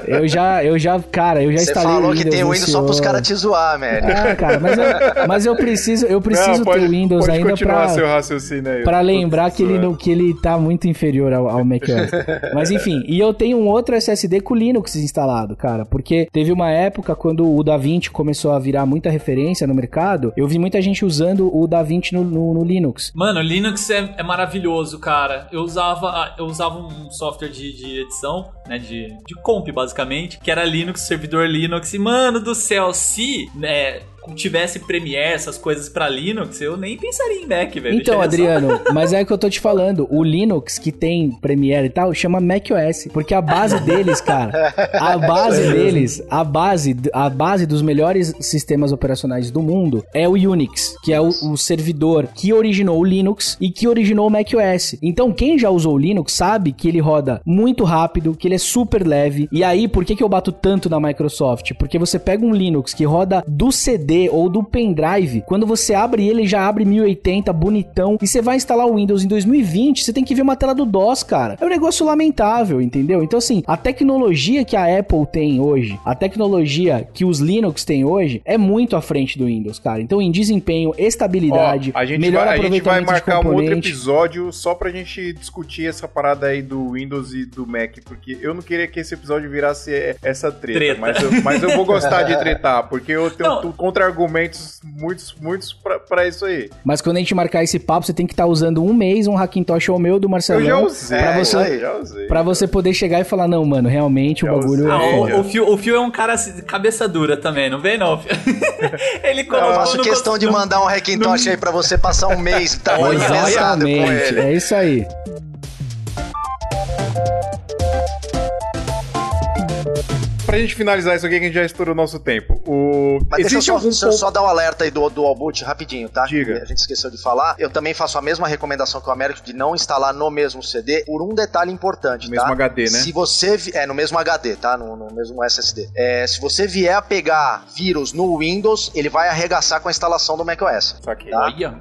eu já, eu já, cara, eu já Você instalei falou que tem o Windows só pros caras te zoar, velho. Ah, cara, mas eu, mas eu preciso, eu preciso não, pode, ter o Windows ainda pra, seu raciocínio aí, pra lembrar que ele, que ele tá muito inferior ao, ao macOS. (laughs) Mas enfim, e eu tenho um outro SSD com Linux instalado, cara, porque teve uma época quando o DaVinci começou a virar muita referência no mercado, eu vi muita gente usando o DaVinci no, no, no Linux. Mano, o Linux é, é, maravilhoso, cara. Eu usava, eu usava um software de, de edição, né, de, de comp, basicamente, que era Linux, servidor Linux, e mano do céu, se, né, tivesse Premiere, essas coisas para Linux, eu nem pensaria em Mac, velho. Então, Adriano, (laughs) mas é que eu tô te falando, o Linux que tem Premiere e tal, chama macOS, porque a base (laughs) deles, cara, a base deles, a base, a base dos melhores sistemas operacionais do mundo é o Unix, que é o, o servidor que originou o Linux e que originou o macOS. Então, quem já usou o Linux sabe que ele roda muito rápido, que ele é super leve. E aí, por que que eu bato tanto na Microsoft? Porque você pega um Linux que roda do CD CD ou do pendrive, quando você abre ele, já abre 1080, bonitão, e você vai instalar o Windows em 2020, você tem que ver uma tela do DOS, cara. É um negócio lamentável, entendeu? Então, assim, a tecnologia que a Apple tem hoje, a tecnologia que os Linux têm hoje, é muito à frente do Windows, cara. Então, em desempenho, estabilidade, Ó, a gente melhor vai, aproveitamento A gente vai marcar um outro episódio só pra gente discutir essa parada aí do Windows e do Mac, porque eu não queria que esse episódio virasse essa treta, treta. Mas, eu, mas eu vou gostar de tretar, porque eu tenho contra-argumentos muitos, muitos pra, pra, isso aí. Mas quando a gente marcar esse papo, você tem que estar tá usando um mês um Hackintosh ou meu do Marcelo. Eu já usei, pra você, aí, já usei. Pra você poder chegar e falar, não, mano, realmente já o bagulho é ah, o, o, Fio, o Fio é um cara cabeça dura também, não vem não, Fio? (laughs) Ele colocou. Eu faço questão de mandar um Hackintosh aí pra você passar um mês trabalhando com ele. É isso aí. Pra gente finalizar isso aqui, que a gente já estourou o nosso tempo. O... Mas Existe deixa eu só, ponto... só dar um alerta aí do, do Albut rapidinho, tá? Diga. A gente esqueceu de falar. Eu também faço a mesma recomendação que o Américo de não instalar no mesmo CD por um detalhe importante, no tá? mesmo HD, né? Se você... É, no mesmo HD, tá? No, no mesmo SSD. É, se você vier a pegar vírus no Windows, ele vai arregaçar com a instalação do macOS. Tá?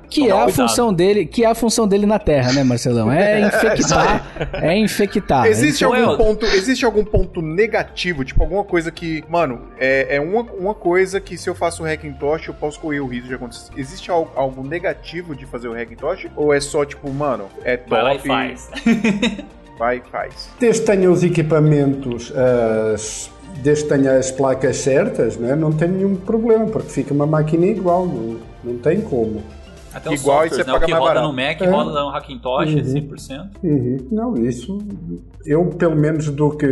Que é a função dele, que é a função dele na Terra, né, Marcelão? É (laughs) infectar, é infectar. Existe então, algum ponto, existe algum ponto negativo, tipo alguma coisa que, mano, é, é uma, uma coisa que se eu faço o Hackintosh eu posso correr o risco de acontecer. Existe algo, algo negativo de fazer o Hackintosh? Ou é só tipo, mano, é top? Vai lá e faz. (laughs) vai e faz. Desde que tenha os equipamentos, as, desde que tenha as placas certas, né, não tem nenhum problema, porque fica uma máquina igual, não, não tem como. Até Igual e você né? paga o que mais roda barato. no Mac, é. roda no Hackintosh, uhum. 100%. Uhum. Não, isso... Eu, pelo menos, do que,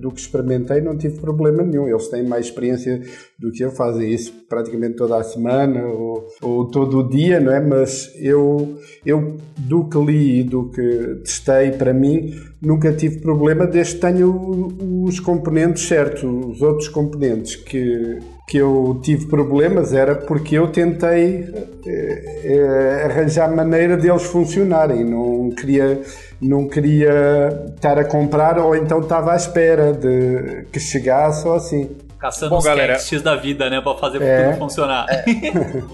do que experimentei, não tive problema nenhum. Eles têm mais experiência do que eu, fazem isso praticamente toda a semana ou, ou todo o dia, não é? Mas eu, eu, do que li e do que testei, para mim, nunca tive problema desde que tenha os componentes certos, os outros componentes que que eu tive problemas era porque eu tentei eh, eh, arranjar maneira deles funcionarem. Não queria, não queria estar a comprar ou então estava à espera de que chegasse ou assim. Caçando Bom, os galera, da vida, né? Pra fazer é, tudo funcionar. É.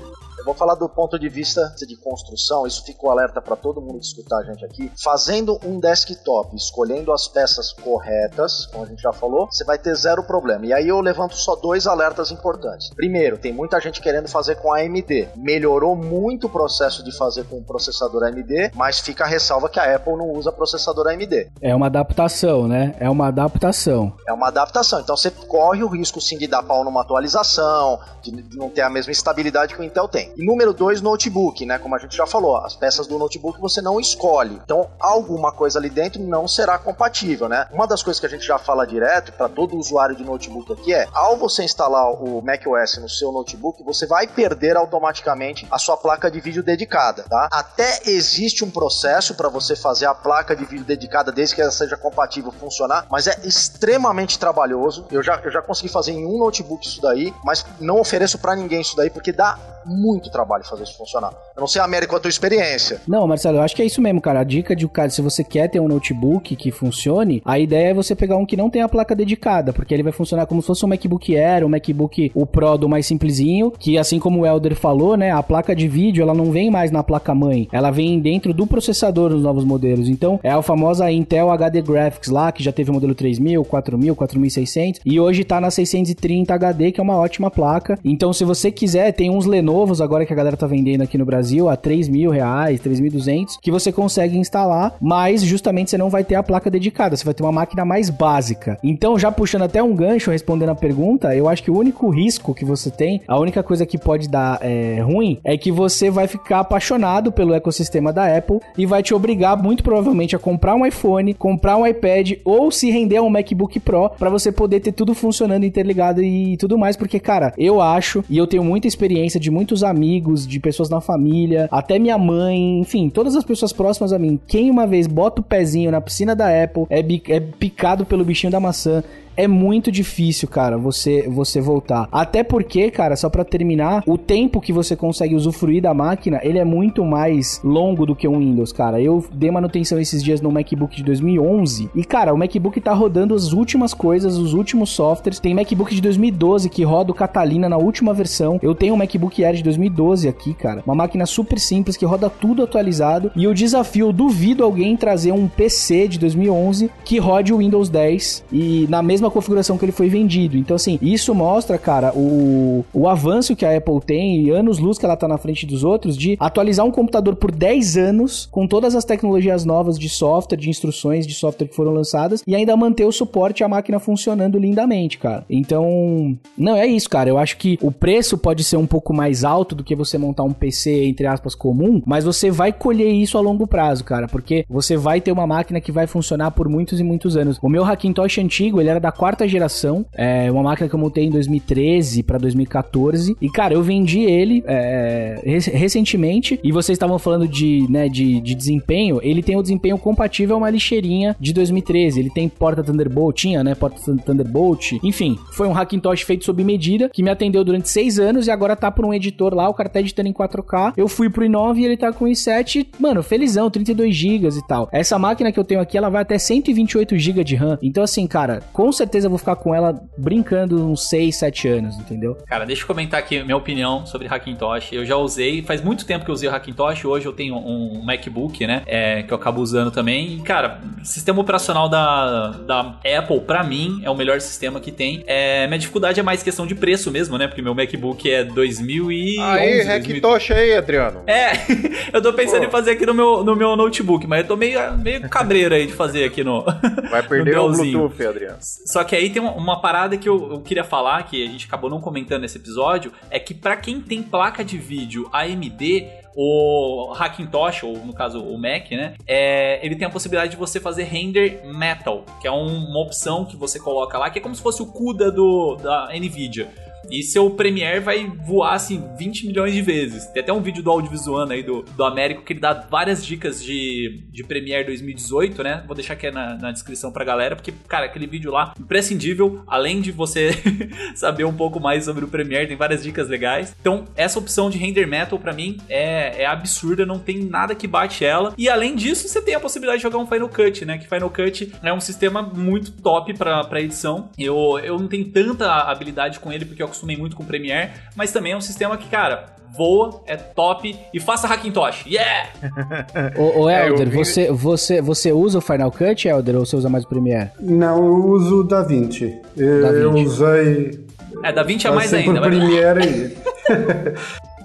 (laughs) vou falar do ponto de vista de construção, isso ficou alerta para todo mundo que escutar a gente aqui. Fazendo um desktop, escolhendo as peças corretas, como a gente já falou, você vai ter zero problema. E aí eu levanto só dois alertas importantes. Primeiro, tem muita gente querendo fazer com AMD. Melhorou muito o processo de fazer com processador AMD, mas fica a ressalva que a Apple não usa processador AMD. É uma adaptação, né? É uma adaptação. É uma adaptação. Então você corre o risco sim de dar pau numa atualização, de não ter a mesma estabilidade que o Intel tem. E número dois, notebook, né? Como a gente já falou, as peças do notebook você não escolhe. Então, alguma coisa ali dentro não será compatível, né? Uma das coisas que a gente já fala direto para todo usuário de notebook aqui é: ao você instalar o macOS no seu notebook, você vai perder automaticamente a sua placa de vídeo dedicada, tá? Até existe um processo para você fazer a placa de vídeo dedicada desde que ela seja compatível funcionar, mas é extremamente trabalhoso. Eu já, eu já consegui fazer em um notebook isso daí, mas não ofereço para ninguém isso daí porque dá muito trabalho fazer isso funcionar. Eu não sei, América, a tua experiência. Não, Marcelo, eu acho que é isso mesmo, cara. A dica de, cara, se você quer ter um notebook que funcione, a ideia é você pegar um que não tem a placa dedicada, porque ele vai funcionar como se fosse um MacBook Air, um MacBook o Pro do mais simplesinho, que assim como o Elder falou, né, a placa de vídeo, ela não vem mais na placa mãe, ela vem dentro do processador nos novos modelos. Então, é a famosa Intel HD Graphics lá, que já teve o modelo 3000, 4000, 4600 e hoje tá na 630 HD, que é uma ótima placa. Então, se você quiser, tem uns Lenovos agora que a galera tá vendendo aqui no Brasil a 3 mil reais, 3.200, que você consegue instalar, mas justamente você não vai ter a placa dedicada, você vai ter uma máquina mais básica. Então, já puxando até um gancho, respondendo a pergunta, eu acho que o único risco que você tem, a única coisa que pode dar é, ruim, é que você vai ficar apaixonado pelo ecossistema da Apple e vai te obrigar, muito provavelmente, a comprar um iPhone, comprar um iPad ou se render a um MacBook Pro para você poder ter tudo funcionando interligado e tudo mais, porque, cara, eu acho, e eu tenho muita experiência de muitos amigos, de pessoas na família, até minha mãe, enfim, todas as pessoas próximas a mim. Quem uma vez bota o pezinho na piscina da Apple é, é picado pelo bichinho da maçã é muito difícil, cara, você você voltar. Até porque, cara, só para terminar, o tempo que você consegue usufruir da máquina, ele é muito mais longo do que um Windows, cara. Eu dei manutenção esses dias no MacBook de 2011 e, cara, o MacBook tá rodando as últimas coisas, os últimos softwares. Tem MacBook de 2012 que roda o Catalina na última versão. Eu tenho um MacBook Air de 2012 aqui, cara. Uma máquina super simples que roda tudo atualizado. E eu desafio, eu duvido alguém trazer um PC de 2011 que rode o Windows 10 e na mesma configuração que ele foi vendido. Então, assim, isso mostra, cara, o, o avanço que a Apple tem e anos-luz que ela tá na frente dos outros de atualizar um computador por 10 anos com todas as tecnologias novas de software, de instruções de software que foram lançadas e ainda manter o suporte a máquina funcionando lindamente, cara. Então, não é isso, cara. Eu acho que o preço pode ser um pouco mais alto do que você montar um PC, entre aspas, comum, mas você vai colher isso a longo prazo, cara, porque você vai ter uma máquina que vai funcionar por muitos e muitos anos. O meu Hackintosh antigo, ele era da quarta geração, é uma máquina que eu montei em 2013 para 2014, e cara, eu vendi ele é, recentemente, e vocês estavam falando de, né, de, de desempenho, ele tem o desempenho compatível a uma lixeirinha de 2013, ele tem porta Thunderbolt, tinha, né, porta Thunderbolt, enfim, foi um Hackintosh feito sob medida, que me atendeu durante seis anos, e agora tá por um editor lá, o cara tá editando em 4K, eu fui pro i9 e ele tá com i7, mano, felizão, 32 GB e tal. Essa máquina que eu tenho aqui, ela vai até 128 GB de RAM, então assim, cara, com certeza eu vou ficar com ela brincando uns 6, 7 anos, entendeu? Cara, deixa eu comentar aqui minha opinião sobre Hackintosh. Eu já usei, faz muito tempo que eu usei o Hackintosh, hoje eu tenho um MacBook, né, é, que eu acabo usando também. E, cara, sistema operacional da, da Apple, pra mim, é o melhor sistema que tem. É, minha dificuldade é mais questão de preço mesmo, né, porque meu MacBook é 2011. Aí, Hackintosh aí, Adriano. É, (laughs) eu tô pensando Pô. em fazer aqui no meu, no meu notebook, mas eu tô meio, meio cabreiro aí de fazer aqui no. Vai (laughs) perder o Bluetooth, Adriano. Só que aí tem uma, parada que eu, eu, queria falar, que a gente acabou não comentando nesse episódio, é que para quem tem placa de vídeo AMD, o Hackintosh, ou no caso o Mac, né? É, ele tem a possibilidade de você fazer render metal, que é um, uma opção que você coloca lá, que é como se fosse o CUDA do, da Nvidia. E seu Premiere vai voar assim 20 milhões de vezes. Tem até um vídeo do audiovisual aí do, do Américo que ele dá várias dicas de, de Premiere 2018, né? Vou deixar aqui na, na descrição pra galera, porque, cara, aquele vídeo lá, imprescindível, além de você (laughs) saber um pouco mais sobre o Premiere, tem várias dicas legais. Então, essa opção de render metal para mim é, é absurda, não tem nada que bate ela. E além disso, você tem a possibilidade de jogar um Final Cut, né? Que Final Cut é um sistema muito top para edição. Eu, eu não tenho tanta habilidade com ele porque eu acostumei muito com o Premiere, mas também é um sistema que, cara, voa, é top e faça Hackintosh. Yeah! (laughs) ô, ô é, Elder, é, vi... você, você, você usa o Final Cut, Elder, ou você usa mais o Premiere? Não, eu uso o DaVinci. Eu, da eu usei. É, DaVinci é mais ainda. Premiere.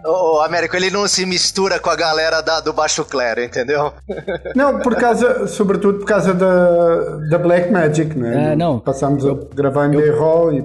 O (laughs) Américo, ele não se mistura com a galera da, do Baixo Clero, entendeu? (laughs) Não, por causa, sobretudo por causa da, da Black Magic, né? É, não. Passamos a gravar em B-Roll e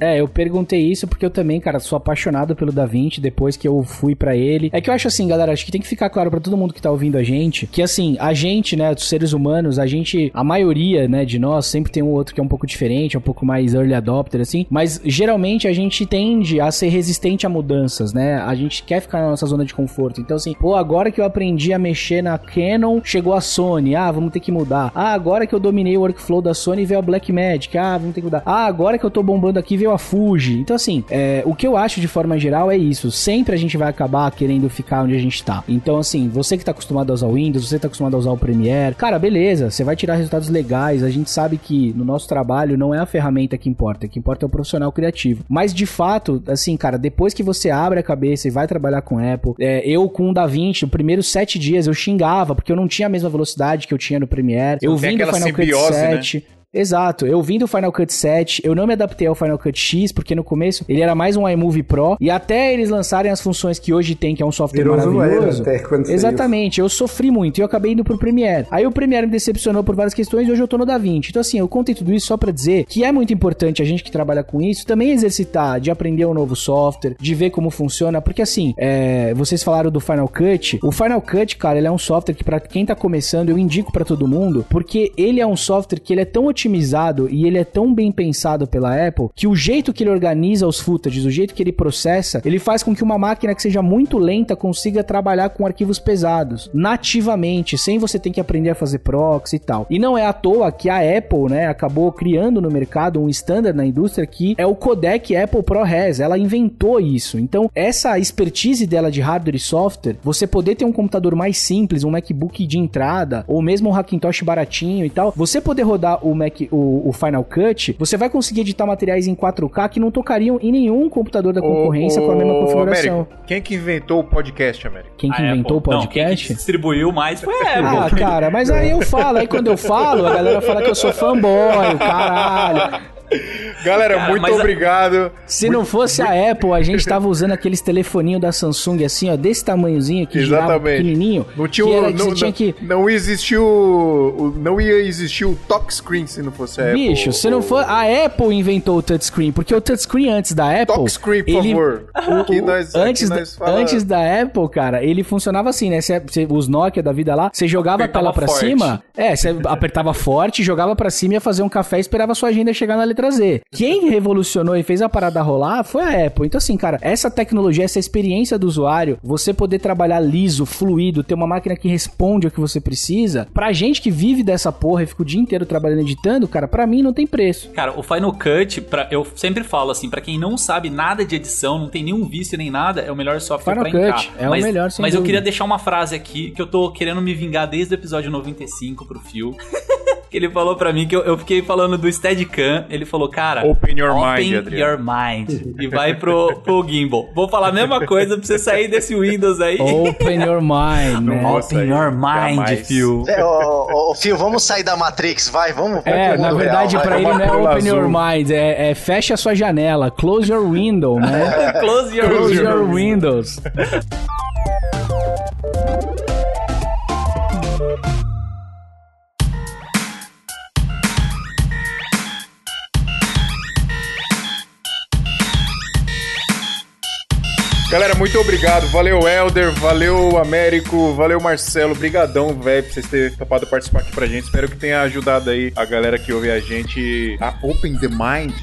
é, eu perguntei isso porque eu também, cara, sou apaixonado pelo Da Vinci depois que eu fui para ele. É que eu acho assim, galera, acho que tem que ficar claro para todo mundo que tá ouvindo a gente que assim, a gente, né, os seres humanos, a gente, a maioria, né, de nós sempre tem um outro que é um pouco diferente, um pouco mais early adopter assim, mas geralmente a gente tende a ser resistente a mudanças, né? A gente quer ficar na nossa zona de conforto. Então assim, pô, agora que eu aprendi a mexer na Canon, chegou a Sony, ah, vamos ter que mudar. Ah, agora que eu dominei o workflow da Sony, veio a Blackmagic, ah, vamos ter que mudar. Ah, agora que eu tô bombando aqui, veio a Fuji. Então, assim, é, o que eu acho de forma geral é isso. Sempre a gente vai acabar querendo ficar onde a gente tá. Então, assim, você que tá acostumado a usar o Windows, você tá acostumado a usar o Premiere, cara, beleza, você vai tirar resultados legais. A gente sabe que no nosso trabalho não é a ferramenta que importa, o que importa é o profissional criativo. Mas de fato, assim, cara, depois que você abre a cabeça e vai trabalhar com Apple, é, eu com o DaVinci, os primeiros sete dias eu xingava porque eu não tinha a mesma velocidade que eu tinha no Premiere. Eu vim do Final Cut 7. Né? Exato, eu vim do Final Cut 7, eu não me adaptei ao Final Cut X, porque no começo ele era mais um iMovie Pro, e até eles lançarem as funções que hoje tem, que é um software Virou maravilhoso. Exatamente, eu sofri muito e eu acabei indo pro Premiere. Aí o Premiere me decepcionou por várias questões e hoje eu tô no DaVinci. Então assim, eu contei tudo isso só para dizer que é muito importante a gente que trabalha com isso também exercitar, de aprender um novo software, de ver como funciona, porque assim, é, vocês falaram do Final Cut, o Final Cut, cara, ele é um software que para quem tá começando eu indico para todo mundo, porque ele é um software que ele é tão otimizado e ele é tão bem pensado pela Apple que o jeito que ele organiza os footages, o jeito que ele processa, ele faz com que uma máquina que seja muito lenta consiga trabalhar com arquivos pesados nativamente, sem você ter que aprender a fazer proxy e tal. E não é à toa que a Apple, né, acabou criando no mercado um standard na indústria que é o codec Apple ProRes. Ela inventou isso. Então, essa expertise dela de hardware e software, você poder ter um computador mais simples, um MacBook de entrada, ou mesmo um Hackintosh baratinho e tal, você poder rodar o Mac, o, o Final Cut, você vai conseguir editar materiais em 4K que não tocariam em nenhum computador da concorrência com a mesma configuração. Américo, quem que inventou o podcast, Américo? Quem que a inventou Apple. o podcast? Não, quem distribuiu mais foi a Apple. Ah, cara, mas aí eu falo, aí quando eu falo, a galera fala que eu sou fanboy, caralho. Galera, Cara, muito obrigado. A... Se muito... não fosse a Apple, a gente (laughs) tava usando aqueles telefoninhos da Samsung assim, ó, desse tamanhozinho que Exatamente. pequenininho. Não tinha, que era, não, tinha que... não existiu, não ia existir o touchscreen se não fosse a Apple. Bicho, se não for a Apple inventou o touchscreen, porque o touchscreen antes da Apple, touchscreen, por ele... favor. (laughs) O, nós, antes, da, fala... antes da Apple, cara, ele funcionava assim, né? Você, os Nokia da vida lá, você jogava apertava a tela para cima, é, você apertava forte, jogava para cima, ia fazer um café e esperava a sua agenda chegar na letra Z. Quem revolucionou e fez a parada rolar foi a Apple. Então, assim, cara, essa tecnologia, essa experiência do usuário, você poder trabalhar liso, fluido, ter uma máquina que responde ao que você precisa, pra gente que vive dessa porra e fica o dia inteiro trabalhando editando, cara, pra mim não tem preço. Cara, o Final Cut, pra, eu sempre falo assim, pra quem não sabe nada de edição, não tem nenhum vício nem nada, é o melhor software Final pra Cut É mas, o melhor, sem Mas dúvida. eu queria deixar uma frase aqui que eu tô querendo me vingar desde o episódio 95 pro Fio. (laughs) que ele falou para mim que eu, eu, fiquei falando do Steadicam. Ele falou, cara, open your open mind, Open your mind. e vai pro, pro gimbal. Vou falar a mesma coisa pra você sair desse Windows aí. Open your mind. Né? Open your mind, Phil. É, ô, ô, Phil, vamos sair da Matrix, vai, vamos. É, na verdade, real, pra ele não é open azul. your mind, é, é fecha a sua janela, close your window, né? (laughs) close your, close your windows. Galera, muito obrigado. Valeu, Elder. Valeu, Américo. Valeu, Marcelo. Brigadão, velho, por vocês terem topado participar aqui pra gente. Espero que tenha ajudado aí a galera que ouve a gente a open the mind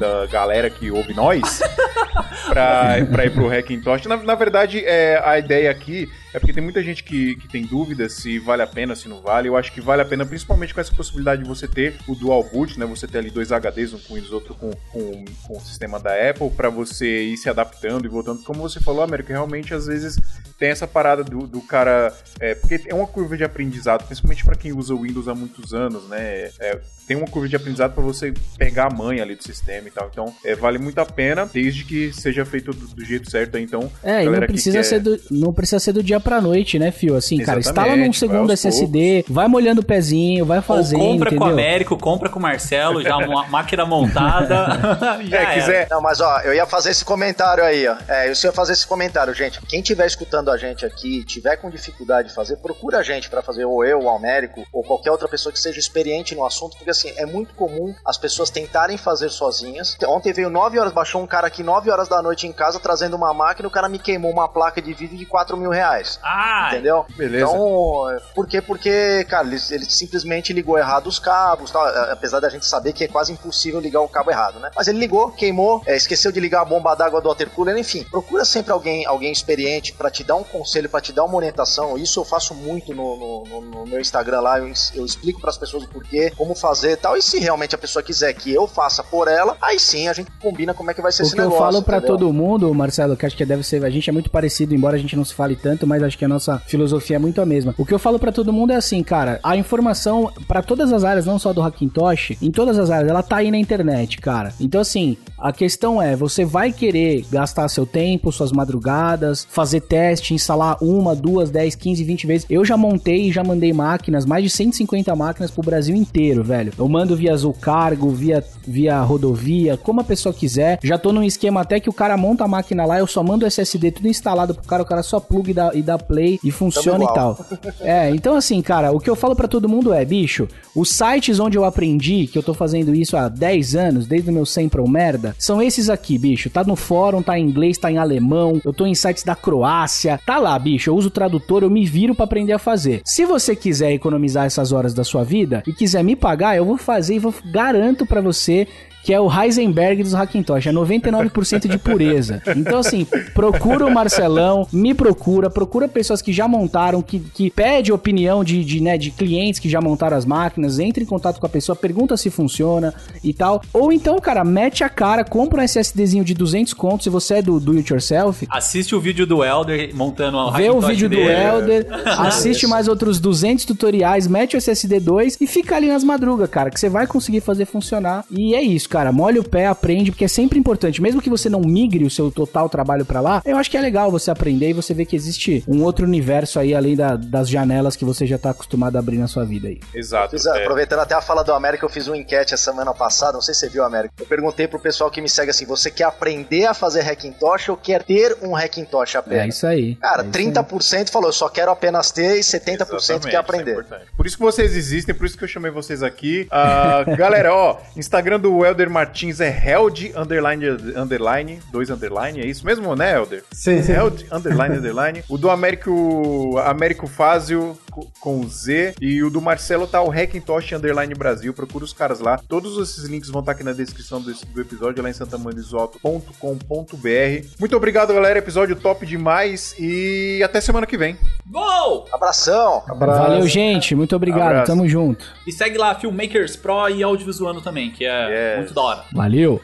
da galera que ouve nós (laughs) pra, pra ir pro Hackintosh. Na, na verdade, é, a ideia aqui é porque tem muita gente que, que tem dúvidas se vale a pena, se não vale. Eu acho que vale a pena, principalmente com essa possibilidade de você ter o dual boot, né? Você ter ali dois HDs, um com Windows, outro com, com, com o sistema da Apple, para você ir se adaptando e voltando. Como você falou, América, realmente às vezes tem essa parada do, do cara. É, porque é uma curva de aprendizado, principalmente para quem usa o Windows há muitos anos, né? É, tem uma curva de aprendizado para você pegar a manha ali do sistema e tal. Então, é, vale muito a pena, desde que seja feito do, do jeito certo. Então, é, e não precisa, quer... ser do, não precisa ser do dia pra noite, né, Fio? Assim, Exatamente, cara, instala num segundo SSD, poucos. vai molhando o pezinho, vai fazendo. Ou compra entendeu? com o Américo, compra com o Marcelo, já uma (laughs) máquina montada. (laughs) já é, quiser. Não, mas ó, eu ia fazer esse comentário aí, ó. É, eu ia fazer esse comentário, gente. Quem estiver escutando a gente aqui, tiver com dificuldade de fazer, procura a gente para fazer, ou eu, ou o Américo, ou qualquer outra pessoa que seja experiente no assunto, porque assim, é muito comum as pessoas tentarem fazer sozinhas. Ontem veio 9 horas, baixou um cara aqui 9 horas da noite em casa trazendo uma máquina, o cara me queimou uma placa de vídeo de 4 mil reais. Ah, entendeu? Beleza. Então, por quê? Porque, cara, ele, ele simplesmente ligou errado os cabos, tal, apesar da gente saber que é quase impossível ligar o cabo errado, né? Mas ele ligou, queimou, é, esqueceu de ligar a bomba d'água do water cooler, enfim. Procura sempre alguém, alguém experiente para te dar um conselho, para te dar uma orientação. Isso eu faço muito no, no, no meu Instagram lá, eu, eu explico para as pessoas o porquê, como fazer tal. E se realmente a pessoa quiser que eu faça por ela, aí sim a gente combina como é que vai ser o esse negócio. O que eu falo para todo mundo, Marcelo, que acho que deve ser, a gente é muito parecido, embora a gente não se fale tanto, mas acho que a nossa filosofia é muito a mesma. O que eu falo para todo mundo é assim, cara, a informação para todas as áreas, não só do Hackintosh, em todas as áreas, ela tá aí na internet, cara. Então assim, a questão é, você vai querer gastar seu tempo, suas madrugadas, fazer teste, instalar uma, duas, dez, quinze, vinte vezes. Eu já montei e já mandei máquinas, mais de 150 máquinas pro Brasil inteiro, velho. Eu mando via Azul Cargo, via, via rodovia, como a pessoa quiser. Já tô num esquema até que o cara monta a máquina lá, eu só mando o SSD tudo instalado pro cara, o cara só pluga e dá, e dá play e funciona e tal. É, então assim, cara, o que eu falo para todo mundo é, bicho, os sites onde eu aprendi, que eu tô fazendo isso há 10 anos, desde o meu Sempre Merda, São esses aqui, bicho. Tá no fórum, tá em inglês, tá em alemão. Eu tô em sites da Croácia. Tá lá, bicho. Eu uso o tradutor, eu me viro para aprender a fazer. Se você quiser economizar essas horas da sua vida e quiser me pagar, eu vou fazer e vou garanto para você que é o Heisenberg dos Hackintosh, é 99% de pureza. Então, assim, procura o Marcelão, me procura, procura pessoas que já montaram, que, que pede opinião de, de, né, de clientes que já montaram as máquinas, entre em contato com a pessoa, pergunta se funciona e tal. Ou então, cara, mete a cara, compra um SSDzinho de 200 contos se você é do do it yourself. Assiste o vídeo do Elder montando a Vê o vídeo dele. do Elder, (laughs) assiste mais outros 200 tutoriais, mete o SSD 2 e fica ali nas madrugas, cara, que você vai conseguir fazer funcionar. E é isso, cara, molha o pé, aprende, porque é sempre importante. Mesmo que você não migre o seu total trabalho para lá, eu acho que é legal você aprender e você ver que existe um outro universo aí, além da, das janelas que você já tá acostumado a abrir na sua vida aí. Exato. Fiz, é. Aproveitando até a fala do América, eu fiz uma enquete a semana passada, não sei se você viu, América. Eu perguntei pro pessoal que me segue assim: você quer aprender a fazer Hackintosh ou quer ter um Hackintosh apenas? É isso aí. Cara, é 30% aí. falou, só quero apenas ter e 70% Exatamente, quer aprender. É por isso que vocês existem, por isso que eu chamei vocês aqui. Uh, (laughs) galera, ó, Instagram do Helder Martins é Held underline underline, dois underline, é isso mesmo, né, Helder? Sim, sim. Held underline (laughs) underline. O do Américo, Américo Fázio com Z e o do Marcelo tá o Hackintosh underline Brasil, procura os caras lá. Todos esses links vão estar tá aqui na descrição desse, do episódio lá em santamanisoto.com.br. Muito obrigado, galera, episódio top demais e até semana que vem. Gol! Abração! Abraço. Valeu, gente, muito obrigado, Abraço. tamo junto. E segue lá Filmmakers Pro e Audiovisuando também, que é yes. muito da hora. Valeu!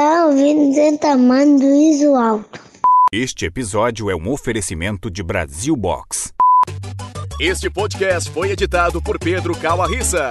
Está ouvindo Zentamando do Iso Alto. Este episódio é um oferecimento de Brasil Box. Este podcast foi editado por Pedro Calarissa.